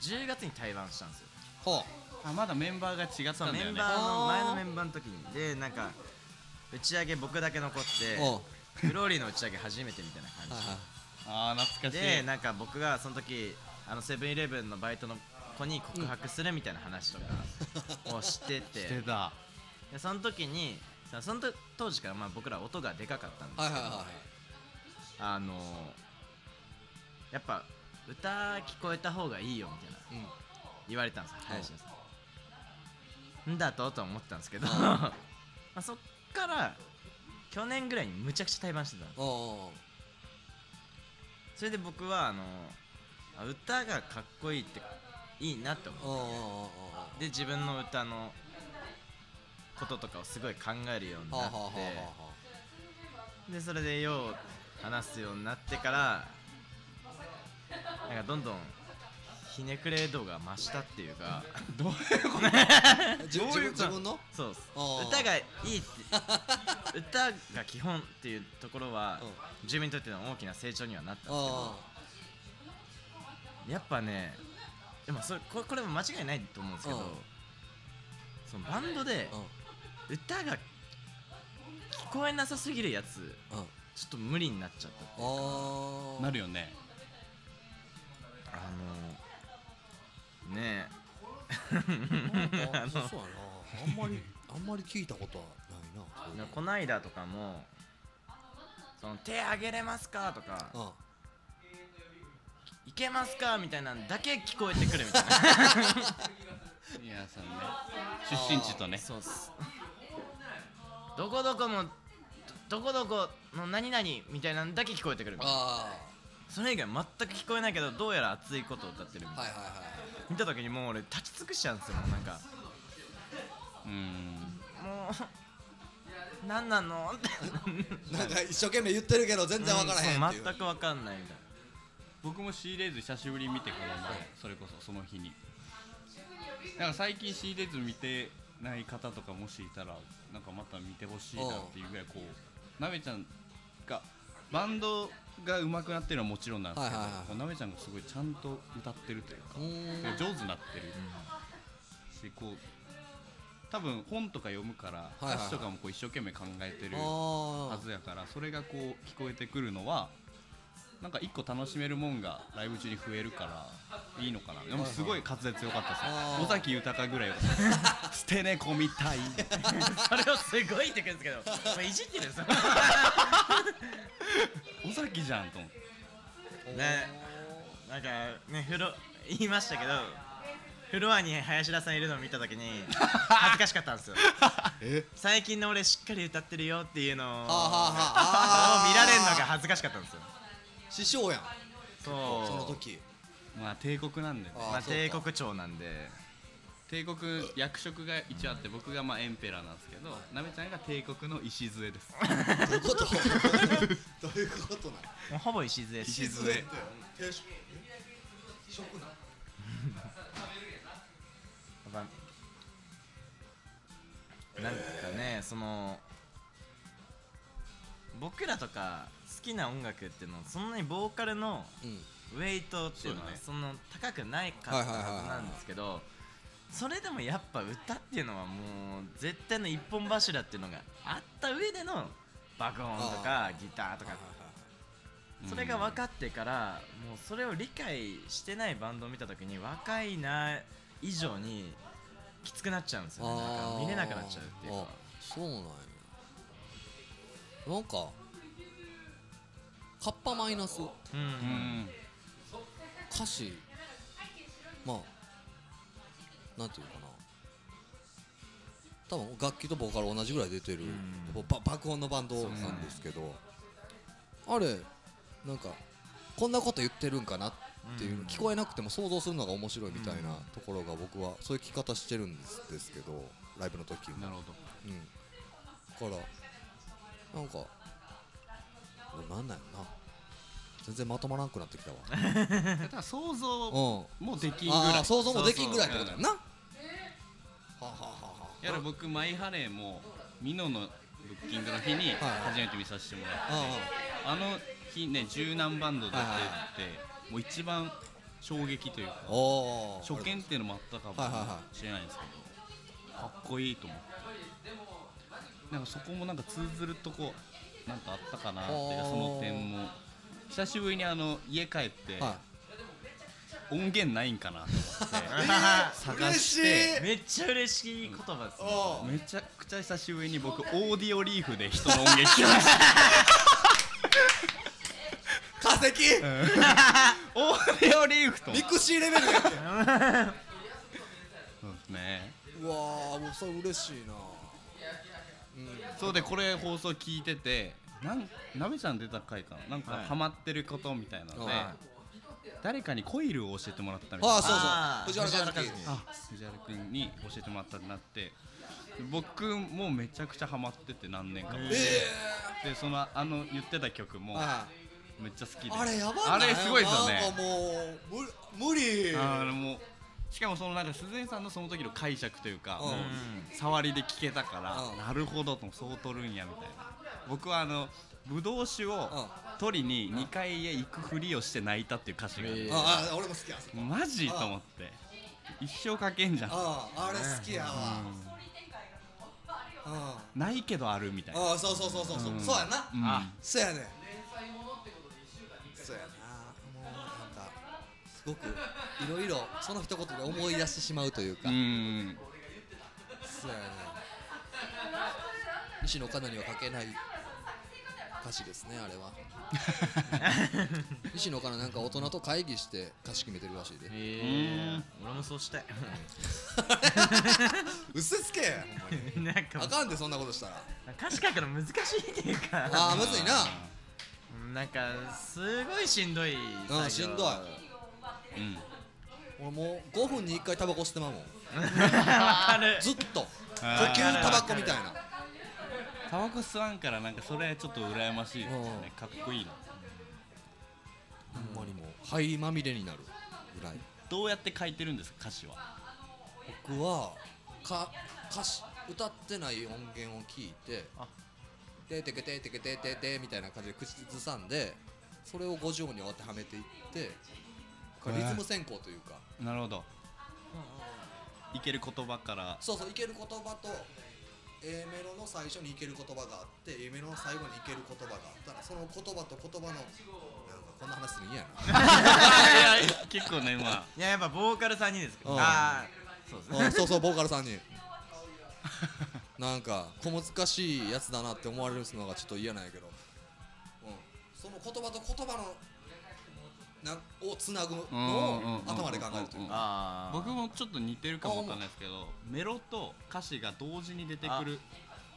10月に対バンしたんですよ。はあまだメンバーが違ったんだよね。メンバーの前のメンバーの時に。でなんか打ち上げ僕だけ残ってフローリーの打ち上げ初めてみたいな感じあー懐かしい。でなんか僕がその時あのセブンイレブンのバイトの子に告白するみたいな話とかをしてて。してた。でその時にさそのと当時からまあ僕ら音がでかかったんですけど、はいはいはいあのやっぱ歌聞こえた方がいいよみたいな。うん。言われたんですよ林田さん。んだと？と思ったんですけど。まあそっから去年ぐらいにむちゃくちゃ対バンしてたんですあそれで僕はあのあ歌がかっこいいっていいなって思あああうで自分の歌のこととかをすごい考えるようになって。でそれでよう話すようになってからなんかどんどんひねくれ度が増したっていうか。どういうあ 自どういう分自分の？そうっす。歌がいいって。歌が基本っていうところはうん。自分にとっての大きな成長にはなったんですけど。あやっぱねでもそれこれこれも間違いないと思うんですけど、うん。そのバンドで歌が聞こえなさすぎるやつちょっと無理になっちゃったっていうか。あなるよね。あのね。なんかそうやな。あんまりあんまり聞いたことはないな。えこないだとかもその手あげれますかとかあいけますかみたいなんだけ聞こえてくるみたいな。皆さんね出身地とね。そうっす。どこどこのどどこどこの何々みたいなんだけ聞こえてくるみたいな。あそれ以外全く聞こえないけどどうやら熱いことを歌ってるみたいな、はいはいはい見た時にもう俺立ち尽くしちゃうんですよもうなんか。うん。もう何なの？っ てなんか一生懸命言ってるけど全然わからへんっていう。うん。そう全く分かんないみたい僕も C レーズ久しぶりに見てこの前それこそその日に。なんか最近 C レーズ見てない方とかもしいたらなんかまた見てほしいなっていうぐらいこうなべちゃんがバンドが上手くなってるのはもちろんなんですけど、はいはいなべちゃんがすごいちゃんと歌ってるというか上手になってるしこう多分本とか読むから歌詞とかもこう一生懸命考えてるあはずやからそれがこう聞こえてくるのはなんか一個楽しめるもんがライブ中に増えるからいいのかな。でもすごい滑舌良かったですよ。尾崎豊ぐらい良かった捨て猫みたい。それをすごい言ってくるんですけど。いじってるんですよ。尾崎じゃんと思って。ね。なんかね風呂言いましたけどフロアに林田さんいるのを見た時に 恥ずかしかったんですよ。え？最近の俺しっかり歌ってるよっていうのを見られるのが恥ずかしかったんですよ師匠やん。そう。その時。まあ帝国なんでね。あーまあそうか。帝国長なんで。帝国役職が一応あって僕がまあエンペラーなんですけどなべちゃんが帝国の礎です。どういうこと？どういうことなのもうほぼ礎です。礎。定食食なやっぱなんかねその僕らとか好きな音楽っていうのはそんなにボーカルのうん。ウェイトっていうのはそんな高くないかったはずなんですけどそれでもやっぱ歌っていうのはもう絶対の一本柱っていうのがあった上での爆音とかギターとか。それが分かってからもうそれを理解してないバンドを見た時に若いな以上にきつくなっちゃうんですよね。なんか見れなくなっちゃうっていうか。あそうなんや。なんかカッパマイナス。うん歌詞。まあなんていうかな。多分楽器とボーカル同じぐらい出てる、爆音のバンドなんですけど、あれなんかこんなこと言ってるんかなっていう、うん。聞こえなくても想像するのが面白いみたいなところが僕はそういう聞き方してるんですですけどライブの時も。なるほど。うん、だからなんかなんなんやろな。全然まとまらんくなってきたわ。だから想像うんもできんぐらい。ああ想像もできんぐらいってことやんなはあ、はあはあはあ、やら僕マイハレーもミノのブッキングの日にはい初めて見させてもらって、ああの日ね十何バンド出てはいはいてもう一番衝撃というかあお初見っていうのもあったかもしれないんですけどかっこいいと思って。なんかそこもなんか通ずるとこなんかあったかなっていうかその点も。久しぶりにあの家帰っては音源ないんかなと思って。探嬉してめっちゃ嬉しい言葉ですね。めちゃくちゃ久しぶりに僕オーディオリーフで人の音源聞きました。化石？オーディオリーフとミクシーレベルやってそうですね。うわーもうそれ嬉しいなそうでこれ放送聞いててなんなべちゃん出た回かな？なんかはい。ハマってることみたいなので、は誰かにコイルを教えてもらったみたいなああそうそう。藤原和樹。藤あ。藤原君に教えてもらったってなって。僕もめちゃくちゃハマってて何年かも。えでそのあの言ってた曲もめっちゃ好きで。いあれやばい？れすごいですよなんかねもう無無理。あのもうしかもそのなんか鈴江さんのその時の解釈というか、うん。触りで聞けたから、うん。なるほどとそう取るんやみたいな。僕はあのブドウ酒をうん。取りに2階へ行くふりをして泣いたっていう歌詞がある、え。ああ俺も好きやマジと思って。一生かけんじゃん。あああれ好きやわ。うん。あないけどあるみたいな。あそうそうそうそうそう。うん。そうやな。うん。あそうやねごくいろいろその一言で思い出してしまうというか。うん。そうやね西野カナには書けない歌詞ですねあれは。西野カナなんか大人と会議して歌詞決めてるらしいで。え。ー、俺もそうしたい。うっせつけほんまになんか。あかんでそんなことしたら。歌詞書くの難しいっていうか。ああむずいな。なんかすごいしんどい作業。うんしんどい。うん俺もう5分に1回タバコ吸ってまうもん。わかる。ずっと。呼吸タバコみたいな。タバコ吸わんからなんかそれちょっと羨ましいですよね。かっこいいな。ほんまにもう灰まみれになるぐらい。どうやって書いてるんですか歌詞は？僕はか歌詞歌ってない音源を聞いてあ「ててけててけててて」みたいな感じで口ずさんでそれを50音に当てはめていってリズム選考というか。なるほど。いける言葉から。そうそういける言葉と A メロの最初にいける言葉があって A メロの最後にいける言葉があったらその言葉と言葉のなんかこんな話するの嫌やな。いや結構ねまあいややっぱボーカル3人ですけどうん。ああそうですね。うんそうそうボーカルさんに。なんか小難しいやつだなって思われるのがちょっと嫌なんやけど、うん、その言葉と言葉のなをつなぐのを頭で考えるというか僕もちょっと似てるかもわかんないですけどメロと歌詞が同時に出てくる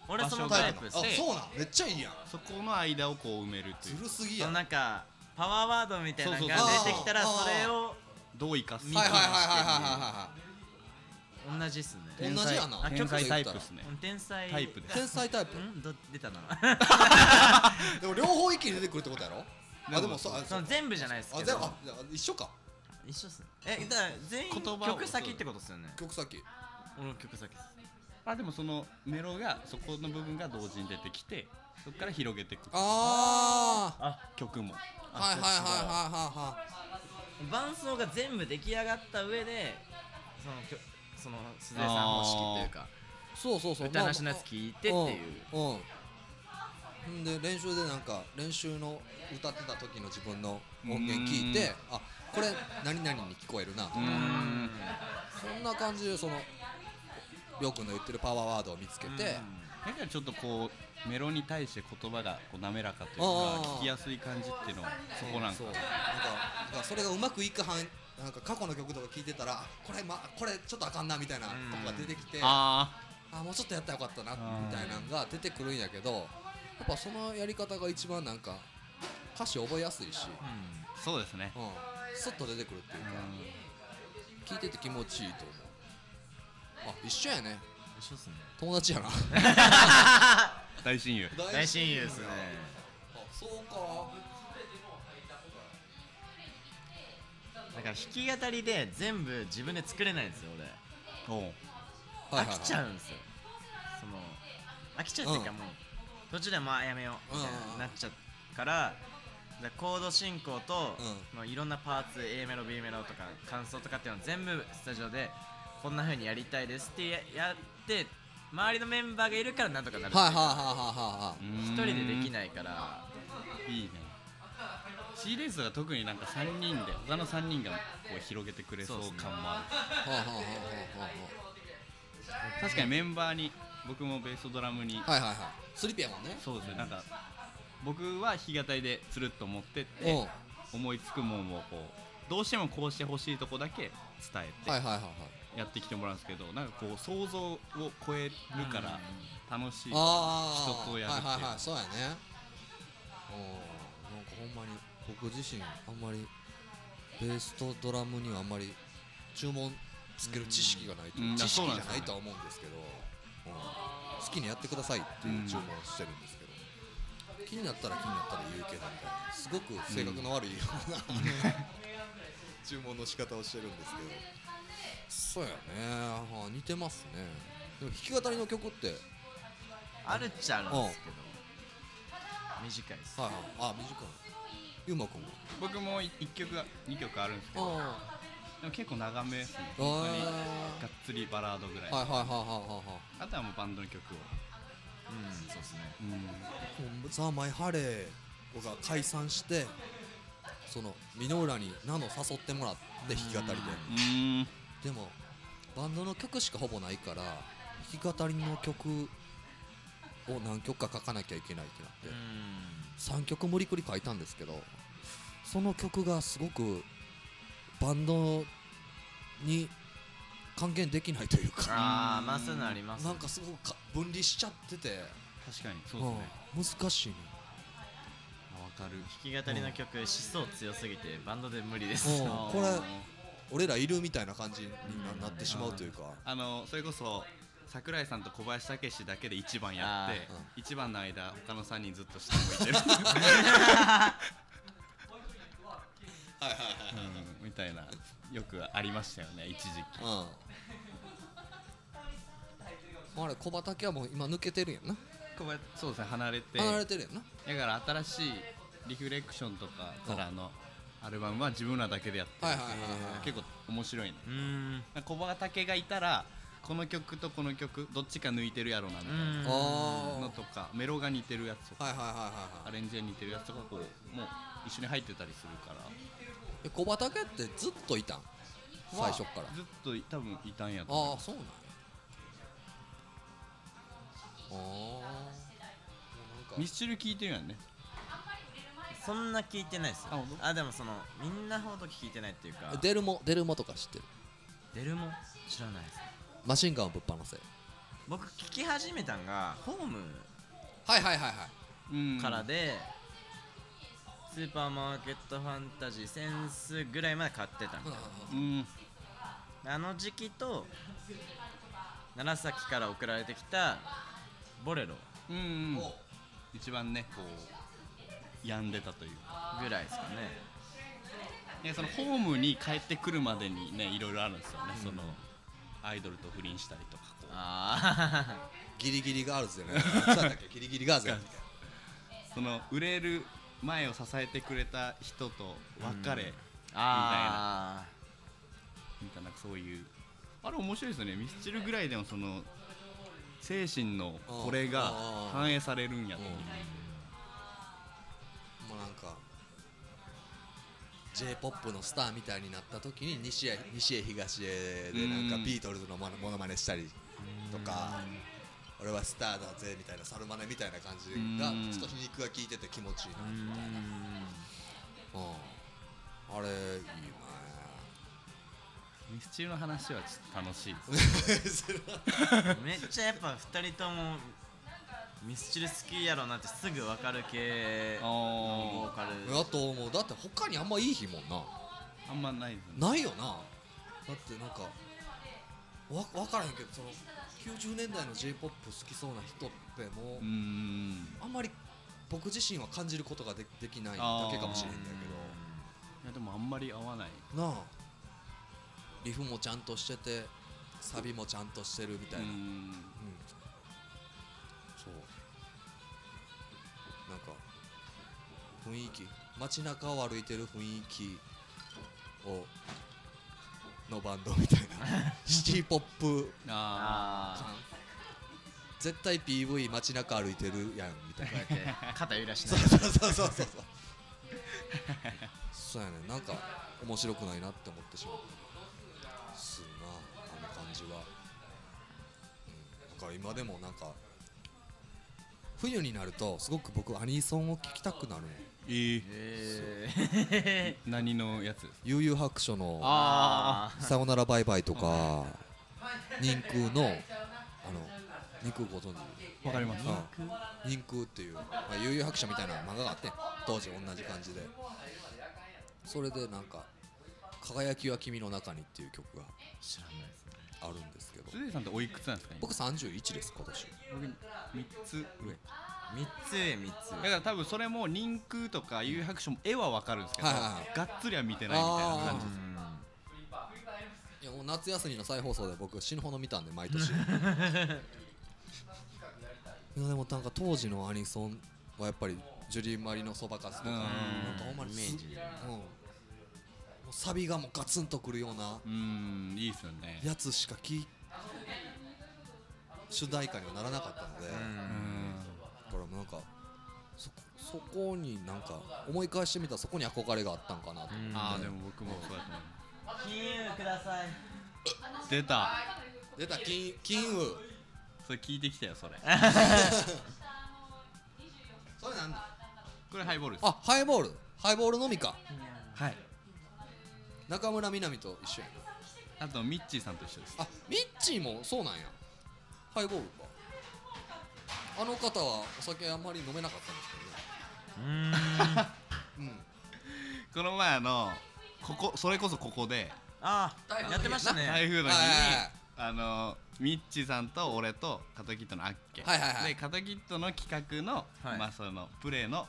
俺そのタイプですあそうなんめっちゃいいやんそこの間をこう埋めるというずるすぎやんなんかパワーワードみたいなのが出てきたらそれをどう生かすはいはいはいはいは同じっすね同じやな天才曲タイプですね天才タイプです天才タイプ出たなでも両方一気に出てくるってことやろあでもそうあその全部じゃないですけど。あ全部あじゃあ一緒か。一緒っすね。えだから全員言葉を曲先ってことっすよね。曲先。俺の曲先です。あでもそのメロがそこの部分が同時に出てきてそこから広げていく。ああ曲も。あはいはいはいはいは伴奏が全部出来上がった上でその曲その鈴江さん方式っていうかいはいそうそうそう。歌なしのやつ聞いてっていう。うんうんんで練習でなんか練習の歌ってた時の自分の音源聞いてあこれ何々に聞こえるなとか。そんな感じでそのりょうくんの言ってるパワーワードを見つけて。だからちょっとこうメロに対して言葉がこう滑らかというか聞きやすい感じっていうのはそこなんか。そうなんかそれがうまくいくはんなんか過去の曲とか聞いてたらあこれまこれちょっとあかんなみたいなとこが出てきてああもうちょっとやったらよかったなみたいなのが出てくるんやけどやっぱそのやり方が一番なんか歌詞覚えやすいし、あそうですね。うん、スッと出てくるっていうか、聞いてて気持ちいいと思う。あ一緒やね。一緒っすね。友達やな。大親友。大親友ですね。あそうか。だから弾き語りで全部自分で作れないんですよ俺。飽きちゃうんですよ。その飽きちゃうっていうかうん。もう途中でまあやめようみたいうんうんうん。ななっちゃうからだからコード進行と、うまあ、いろんなパーツ A メロ B メロとか感想とかっていうのを全部スタジオでこんな風にやりたいですってややって周りのメンバーがいるからなんとかなるっていう。はいはいはいはいはいはい。一人でできいないから。いいね。C レースは特になんか3人で他の3人がこう広げてくれそう感もある、はあはあはあは確かにメンバーに僕もベースとドラムに、あはいはいはい。スリピやもんね。そうですね。なんか僕は弾き語りでつるっと持ってっうん。て思いつくもんをこうどうしてもこうしてほしいとこだけ伝えてはいはいはいはい。やってきてもらうんですけどなんかこう想像を超えるから楽しいああ人とやるっていう。はいはいはいそうやね。うんなんかほんまに僕自身あんまりベースとドラムにはあんまり注文つける知識がないといううん。知識じゃないとは思うんですけど、うん好きにやってくださいっていう注文をしてるんですけど、気になったら気になったら言うけどみたいなすごく性格の悪いような、注文の仕方をしてるんですけど。そうやね。はあ似てますね。でも弾き語りの曲ってあるっちゃあるんですけど。短いです。はいはい。あ短いゆうまくんは？僕も1曲が2曲あるんですけど。あでも結構長めですね。あ本当にがっはつりバラードぐらい、いはいはいはいはあとはもうバンドの曲を、うんそうですね。うん、いはいザ・マイ・ハレーが解散してその箕浦にナノ誘ってもらって弾き語りで。でもバンドの曲しかほぼないから弾き語りの曲を何曲か書かなきゃいけないってなって。3曲無理くり書いたんですけどその曲がすごくバンドに還元できないというか。ああまあそういうのあります。なんかすごくか分離しちゃってて。確かにそうですね。うん。難しいね。あ分かる。弾き語りの曲思想強すぎてバンドで無理です。これ俺らいるみたいな感じにななってしまうというか。あのそれこそ桜井さんと小林武史だけで1番やってあー1番の間他の3人ずっと下向いてる みたいなよくありましたよね一時期。うん。あれ小畑はもう今抜けてるやんな。小林そうですね離れて。離れてるやんな。だから新しいリフレクションとかからのアルバムは自分らだけでやってるはいはいはいはい結構面白いね。小畑がいたらこの曲とこの曲どっちか抜いてるやろうなみたいな。のとかメロが似てるやつとかはいはいはいはいはいアレンジが似てるやつとかこうもう一緒に入ってたりするからえ小畑ってずっといたん？最初っから。ずっと多分いたんやとあ思あそうなんや。ああ。ミスチル聞いてるやんね。そんな聞いてないですあ本当？あでもそのみんなほど聞いてないっていうか。デルモデルモとか知ってる？デルも知らないです。マシンガンをぶっ放せ。僕聞き始めたんがホームはいはいはいはい。うん。からで、スーパーマーケットファンタジーセンスぐらいまで買ってたんでうん。あの時期と長崎から送られてきたボレロ。うんうん。一番ねこう病んでたという。ぐらいですかね。でそのホームに帰ってくるまでにねいろいろあるんですよね、そのアイドルと不倫したりとかこう。あギリギリガールズじゃない。そうだっけギリギリガールズやったっけ。その売れる前を支えてくれた人と別れああみたいな。そういうあれ面白いですよね。ミスチルぐらいでもその精神のこれがうん反映されるんやっていうもうなんか j p o p のスターみたいになった時に西へ西へ東へでなんかうん。ビートルズのモノモノマネしたりとか俺はスターだぜみたいなサルマネみたいな感じがうん。ちょっと皮肉が効いてて気持ちいいなうみたいな。うん。あれいいよミスチルの話はちょっと楽しいです。ね めっちゃやっぱ2人ともミスチル好きやろなってすぐ分かる系のボーカル。やと思うだって他にあんまいい日もんな。あんまないないよな。だってなんかわ分からへんけどその90年代の j p o p 好きそうな人ってもう、うん。あんまり僕自身は感じることがでできないだけかもしれんだいやでもあんまり合わない。けどなあ。リフもちゃんとしててサビもちゃんとしてるみたいな、うん。うん。そう。なんか雰囲気。街中を歩いてる雰囲気をのバンドみたいな。シティポップ。ああ感絶対 PV 街中歩いてるやんみたいな。あこうやって肩揺らしなそうがら。そうそうそうそうそう。やねなんか面白くないなって思ってしまう。するなあの感じは、うん、だから今でもなんか冬になるとすごく僕アニソンを聴きたくなるの。えー、え何のやつ？です悠々白書のあ「さよならバイバイ」とか人空のあの人空ご存知？わかります。うん。人空っていう、まあ、悠々白書みたいな漫画があってん。当時同じ感じで。それでなんか「輝きは君の中に」っていう曲が。知らないですねあるんですけど。鈴井さんっておいくつなんですか今？僕31です今年。僕三つ。上。三つ。上三つだから多分それも人空とか有白書も絵はわかるんですけど、はいはいはい。がっつりは見てないみたいな感じです。いやもう夏休みの再放送で僕死ぬほど見たんで毎年。いやでもなんか当時のアニソンはやっぱりジュリー・マリのそばかすとかうん。なんかほんまにイメージ。うんサビがもうガツンとくるようなうーんいいっすよね。やつしかき主題歌にはならなかったので、だうん。からなんかそそこになんか思い返してみたらそこに憧れがあったんかなと、うん。ああでも僕もそうだと思う金融ください。出た。出た金金雨それ聞いてきたよそれ。それなんだ？これハイボールです。あハイボール。ハイボールのみか。はい中村みなみと一緒やな。あとミッチーさんと一緒です。あミッチーもそうなんや。ハイボールか。あの方はお酒あんまり飲めなかったんですけどね。うん。この前あのここそれこそここであーやってましたね。台風の日にあのミッチーさんと俺とカトキットのアッケ。はいはいはい。でカトキットの企画の、はい。まあそのプレーの、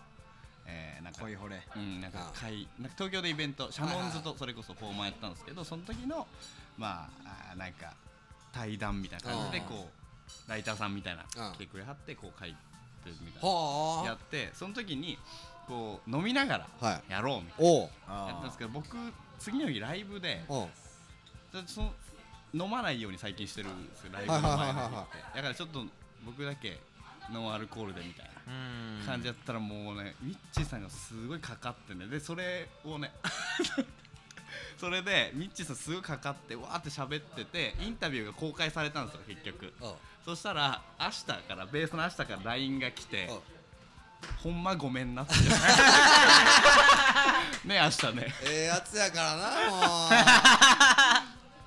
えー、なんか恋惚れ。うん、なんか会なんか東京でイベントシャモンズはいとそれこそフォーマーやったんですけどその時のまあなんか対談みたいな感じでこうライターさんみたいな来てくれはってこう書いてるみたいな。やはってその時にこう飲みながらやろうみたいな。やったんですけど僕次の日ライブでその飲まないように最近してるんですよライブの前の日ってだからちょっと僕だけノンアルコールでみたいなうん。感じやったらもうねミッチーさんがすごいかかってねでそれをね それでミッチーさんすごいかかってわーって喋っててインタビューが公開されたんですよ結局。そしたら明日からベースの明日から LINE が来てほんまごめんなって。ね明日ね。ええやつやからな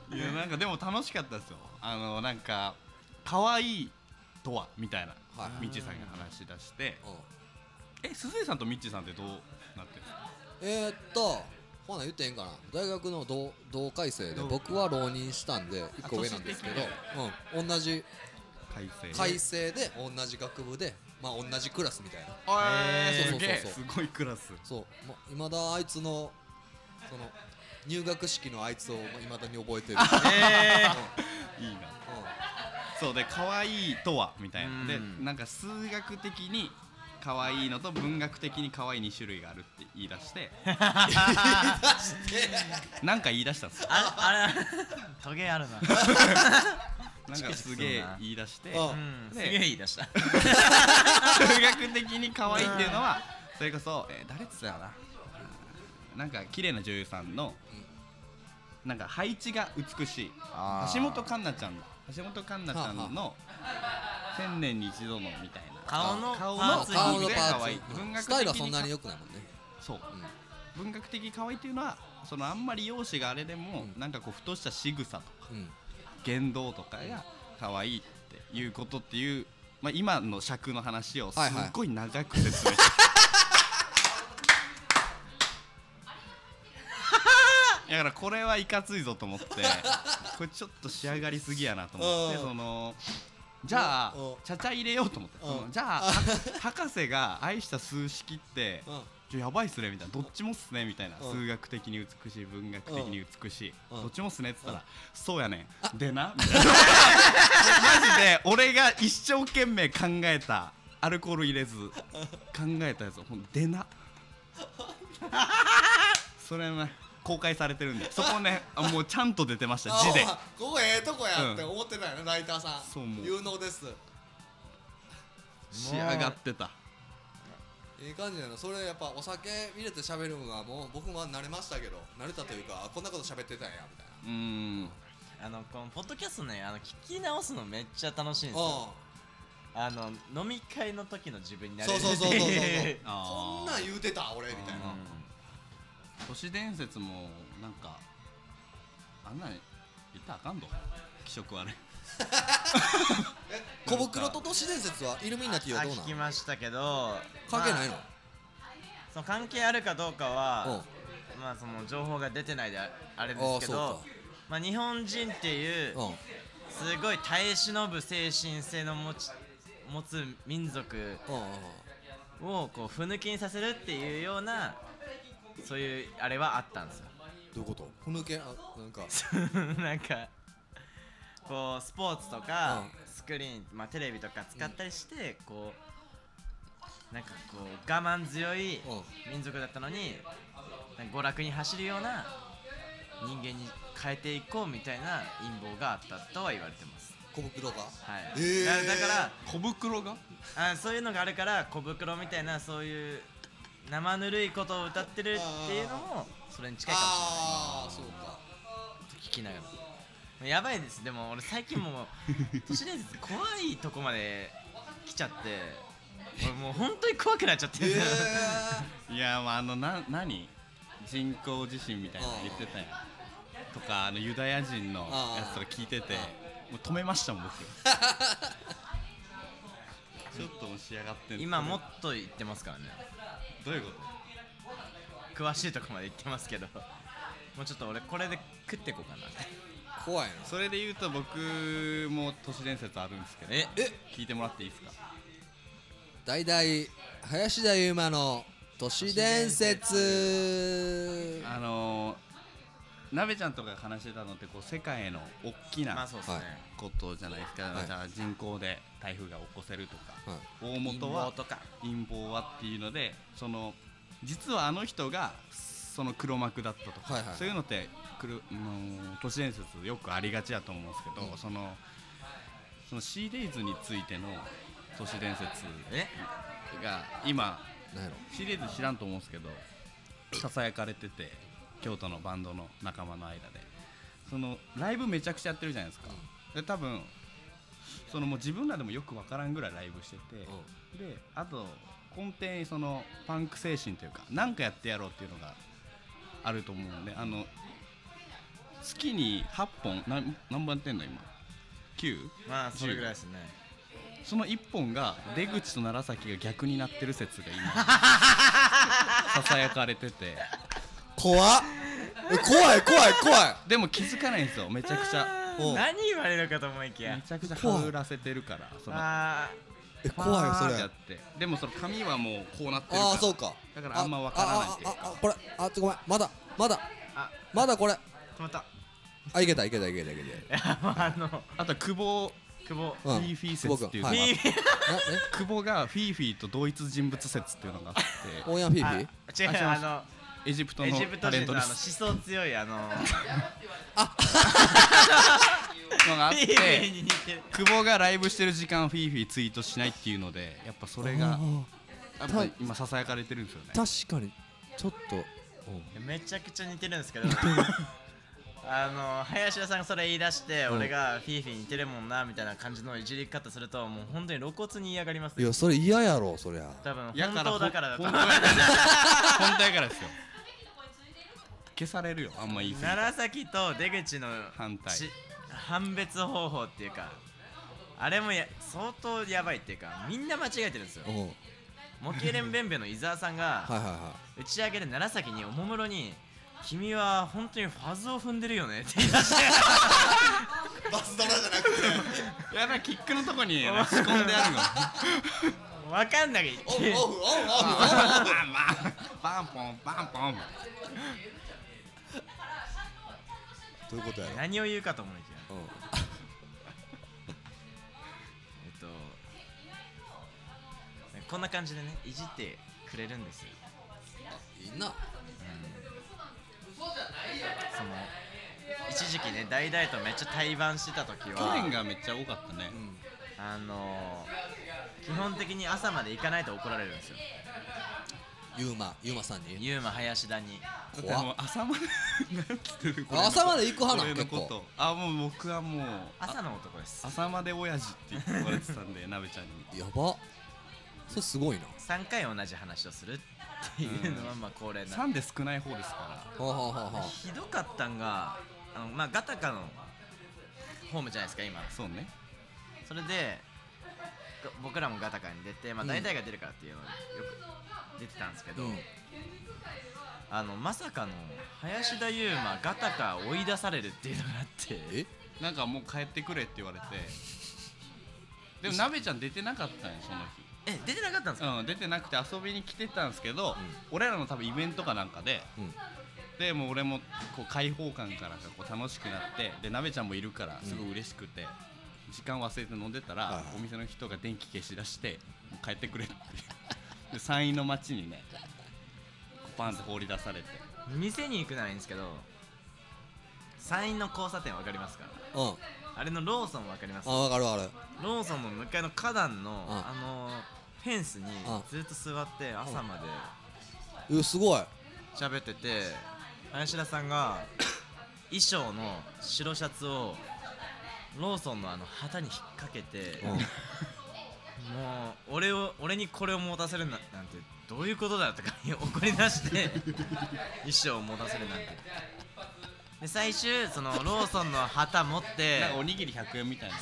もいやなんかでも楽しかったですよ。あのなんか可愛いとはみたいなはい。ミッチーさんが話し出して。う、うん。え鈴井さんとミッチーさんってどうなってるんですか？えー、っとほな言ってええんかな。大学の同同回生で同僕は浪人したんで1個上なんですけどあうん。同じ改正改正で同じ学部でまあ同じクラスみたいな。えー、そうそうそうそう。すげえすごいクラス。そう。まいまだあいつのその入学式のあいつをいまだに覚えてる。えいいなそうで可愛いとはみたいな。でうん。なんか数学的に可愛いのと文学的に可愛い2種類があるって言い出して。なんか言い出したんですよ。ああれ トゲあるな。なんかすげえ言い出して。あうん。すでげえ言い出した。数学的に可愛いっていうのはそれこそ、えー誰っつったかな。なんか綺麗な女優さんのなんか配置が美しい。橋本環奈ちゃんだ橋本環奈ちゃんの千年に一度のみたいな。顔の顔のパーツ。顔のでパーツ。文学スタイルはそんなに良くないもんね。そう。う文学的可愛いっていうのはそのあんまり容姿があれでも、うん。なんかこうふとした仕草とかんうん。言動とかが可愛いっていうことっていう、まあ、今の尺の話をすっごい長く説明して、だからこれはいかついぞと思ってこれちょっと仕上がりすぎやなと思ってうん。そのじゃあうん。ちゃちゃ入れようと思ってうん。そのじゃあは博士が愛した数式ってやばいっすねみたいな。どっちもっすねみたいな。うん。数学的に美しい文学的に美しい。うん。どっちもっすねって言ったらうん。そうやねん。でなみたいな。マジで俺が一生懸命考えたアルコール入れず考えたやつ。をほんでな。それね公開されてるんでそこね あもうちゃんと出てました字で。あここええとこやって思ってたよねライターさん。そうもう。有能です。仕上がってた。いい感じなの。それやっぱお酒入れて喋るのはもう僕も慣れましたけど慣れたというかあこんなこと喋ってたんやみたいな。うーん。あのこのポッドキャストねあの聞き直すのめっちゃ楽しいんですよ。うあ。の飲み会の時の自分になれる。そうそうそうそうそう こんなん言うてた俺みたいな都市伝説もなんかあんなん言ったらあかんど気色悪い。小袋と都市伝説はイルミナティはどうなあ聞きのましたけど関係ないの？まあその関係あるかどうかはうん。まあその情報が出てないでああれですけどまあ日本人っていううん。すごい耐え忍ぶ精神性の持ち持つ民族うんうんをこうふぬけにさせるっていうようなそういうあれはあったんですよ。どういうこと？ふぬけ？あなんか。なんかこうスポーツとかうスクリーン、まあ、テレビとか使ったりしてこうなんかこう我慢強いうん。民族だったのに娯楽に走るような人間に変えていこうみたいな陰謀があったとは言われてます。小袋が？はい。えー。だだから小袋が？あそういうのがあるから小袋みたいなそういう生ぬるいことを歌ってるっていうのもそれに近いかもしれない。ああそうか。聞きながら。やばいです。でも俺最近もう 都市伝説怖いとこまで来ちゃって俺もう本当に怖くなっちゃってるえ いやまああのな何？人工地震みたいなの言ってたやん。とかあのユダヤ人のやつとか聞いててもう止めましたもん僕。ちょっともう仕上がってんの今もっと言ってますからねどういうこと？詳しいとこまで言ってますけど。もうちょっと俺これで食っていこうかな。ー怖いな。それで言うと僕も都市伝説あるんですけど。ええ？聞いてもらっていいですか？代々林田悠馬の都市伝説。あのー、なべちゃんとかが話してたのってこう世界の大きなことじゃないですか、はい。じゃあ人口で台風が起こせるとか、はい大元はとか。陰謀はっていうのでその実はあの人がその黒幕だったとか、はいはいそういうのってくるうん都市伝説よくありがちだと思うんですけど、うん。そのその C デイズについての都市伝説えが今 C デイズ知らんと思うんですけどささやかれてて京都のバンドの仲間の間で。そのライブめちゃくちゃやってるじゃないですか、で多分そのもう自分らでもよくわからんぐらいライブしてて、であと根底にそのパンク精神というか何かやってやろうっていうのがあると思うのであの月に8本何何本やってんの今？9? まあそれぐらいですね。その1本が出口と楢崎が逆になってる説が今ささやかれてて。怖っ。え怖い怖い怖い。でも気づかないんですよめちゃくちゃおう。何言われるかと思いきや。めちゃくちゃはうらせてるからその。あえ怖いよそれ。やって。でもその髪はもうこうなってるから。ああそうか。だからあんまわからないっていうああああこれ。あちょごめん。まだまだ。あ。まだこれ。止まった。あいけたいけたいけたいけた。いやもうあの。あとは久保。久保。フうん。ィーフィー説っていうのが。あって久保君なえ久保がフィーフィーと同一人物説っていうのがあって。オーヤンフィーあフィー？違うあ知らんあのエジプトエのタレジプト人ントです。のあの思想強いあの のがあっフィーフィーてに似てる久保がライブしてる時間フィーフィーツイートしないっていうのでやっぱそれがやっぱ今ささやかれてるんですよね。確かにちょっと。めちゃくちゃ似てるんですけど あの林田さんがそれ言い出して、うん。俺がフィーフィー似てるもんなみたいな感じのいじり方するともう本当に露骨に嫌がりますよ。いやそれ嫌やろそりゃ。多分や本当だからだとほん本当やから本当やからですよ消されるよあんま言い過ぎ楢崎と出口の反対。ち判別方法っていうかあれもや相当やばいっていうかみんな間違えてるんですよ。モケレンベンベの伊沢さんがはいは打ち上げで楢崎におもむろに君は本当にファズを踏んでるよねって言い出して。い バスドラじゃなくて。やばいキックのとこに仕込んであるの。分かんなくて。オフオフオフオフバンバンバンポンバンポンどういうことやろ？何を言うかと思いきやうん。えっとこんな感じでねいじってくれるんですよ。いいな。その一時期ね大々とめっちゃ対バンしてた時去は年がめっちゃ多かったね。うん。あのー、基本的に朝まで行かないと怒られるんですよゆうまゆうまさんに。ユーマ林田に。だってもう朝まで朝まで行く派なん俺のこ結構。とあもう僕はもう朝の男です。朝まで親父って言われてたんで鍋ちゃんに。やば。それすごいな。3回同じ話をするっていうのはまあ恒例な。3で少ない方ですから。はあはあはあはあ。ひどかったんがあのまあガタカのホームじゃないですか今。そうね。それでが僕らもガタカに出て、まあ、うん。大体が出るからっていうのよく出てたんですけど、うん。あのまさかの林田悠馬ガタカ追い出されるっていうのがあって。え？なんかもう帰ってくれって言われて。でも鍋ちゃん出てなかったんよその日。え出てなかったんですか、うん、出てなくて遊びに来てたんですけど、俺らの多分イベントかなんかで、うん。でもう俺もこう開放感からかこう楽しくなってで鍋ちゃんもいるからすごい嬉しくて、時間忘れて飲んでたら、お店の人が電気消し出して帰ってくれってで山陰の町にねパンって放り出されて。店に行くならいいんですけど山陰の交差点わかりますか？うん。あれのローソンわかります？あ分かる分かる。ローソンの向かいの花壇のうん。あのフェンスにうん。ずっと座って朝までうすごい。喋ってて林田さんが衣装の白シャツをローソンのあの旗に引っ掛けて、うんもう俺を俺にこれを持たせるななんてどういうことだよとか怒り出して 衣装を持たせるなんて。で最終そのローソンの旗持ってなんかおにぎり100円みたいな。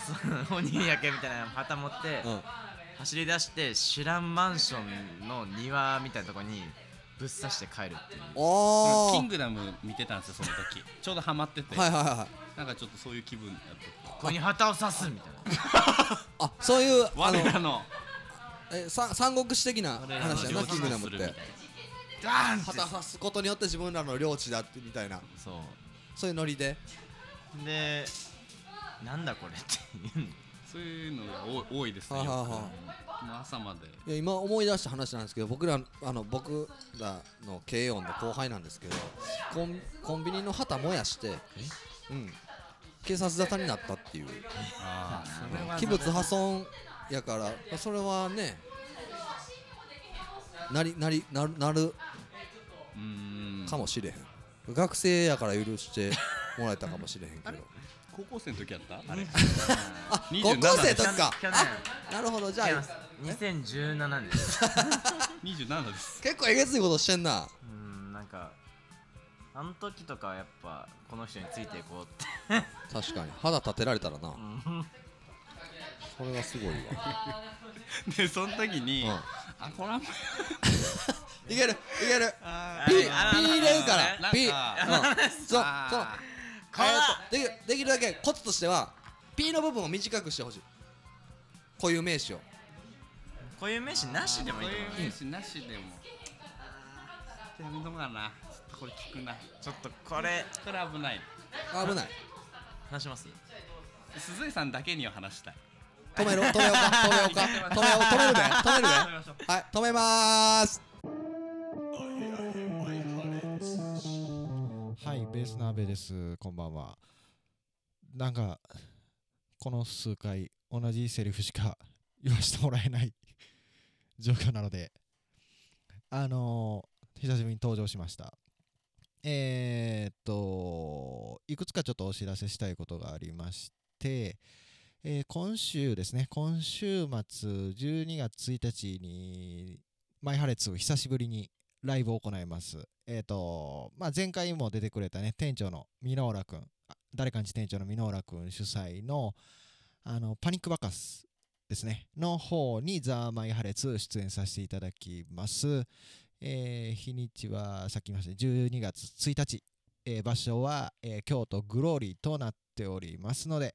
おにぎり焼けみたいな旗持って、うん。走り出してシュランマンションの庭みたいなところにぶっ刺して帰るっていう。キングダム見てたんですよその時。ちょうどハマってて、はいはいはいはいなんかちょっとそういう気分だっここに旗を刺すみたいな。あそういうたあの我らの。えさ三国志的な我らの話やなキングダムって。ダーンって旗さすことによって自分らの領地だってみたいな。そそういうノリで。うでなんだこれっていうそういうのが多多いですねもう朝まで。いや今思い出した話なんですけど僕らあの僕らの慶音の後輩なんですけどコンコンビニの旗燃やしてうん警察沙汰になったっていう。器物破損やからそれはねなりなりなるなるうーん。かもしれへん。学生やから許してもらえたかもしれへんけど。高校生の時やった？あれ。あ27高校生の時かなるほど。じゃあ違います2017年です。27です。結構えげついことしてんな。うんなんかあの時とかはやっぱこの人についていこうって。確かに。肌立てられたらな。うん。それはすごいわ。でその時に、うん。あこれはもう。いけるいける。あピーピあー入れるから。ピー。うんそうそうあこう。だえーとできるできるだけコツとしてはピーの部分を短くしてほしい。固有名詞を。こういう名詞なしでもいいと思う。そういう名詞なしでもやめとこうかな。ちょっとこれ聞くな。ちょっとこれ。これ危ない。危ない。話します？鈴井さんだけには話したい。止めろ。止めようか。止めようか。止めよう。止めるで。止めるで。はい。止めまーす。はい、ベースの阿部です。こんばんは。なんか、この数回、同じセリフしか言わせてもらえない状況なので、あのー、久しぶりに登場しました。えー、っと、いくつかちょっとお知らせしたいことがありまして、えー今週ですね、今週末、12月1日に、マイハレツ久しぶりにライブを行います。えっ、と、まあ、前回も出てくれたね、店長の箕浦くん、誰かんち店長の箕浦くん主催の、あの、パニックバカスですね、の方にザ・マイハレツ出演させていただきます。えー日にちは、さっき言いましたね、12月1日、えー場所は、えー京都グローリーとなっておりますので、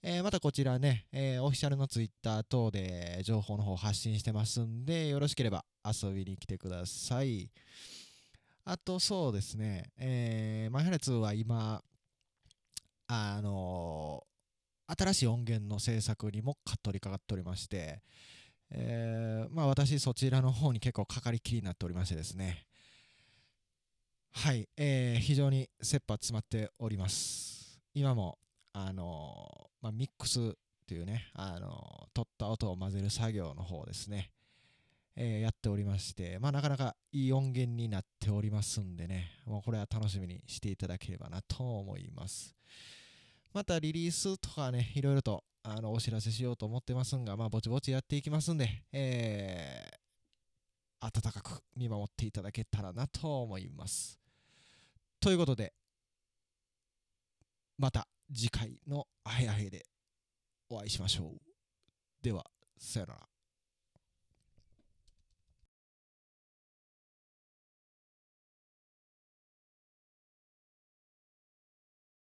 えーまたこちらね、えーオフィシャルのツイッター等で情報の方発信してますんで、よろしければ遊びに来てください。あとそうですね、えーマイハレツは今、あのー新しい音源の制作にもかっとりかかっておりまして、えーまあ私そちらの方に結構かかりきりになっておりましてですね、はい、えー非常に切羽詰まっております。今も、あのーまあ、ミックスっていうね、あの取った音を混ぜる作業の方ですね、えーやっておりまして、まあ、なかなかいい音源になっておりますんでね、もうこれは楽しみにしていただければなと思います。またリリースとかね、いろいろとあのお知らせしようと思ってますんが、まあ、ぼちぼちやっていきますんで、えー温かく見守っていただけたらなと思います。ということで、また次回のあへあへでお会いしましょう。では、さよなら。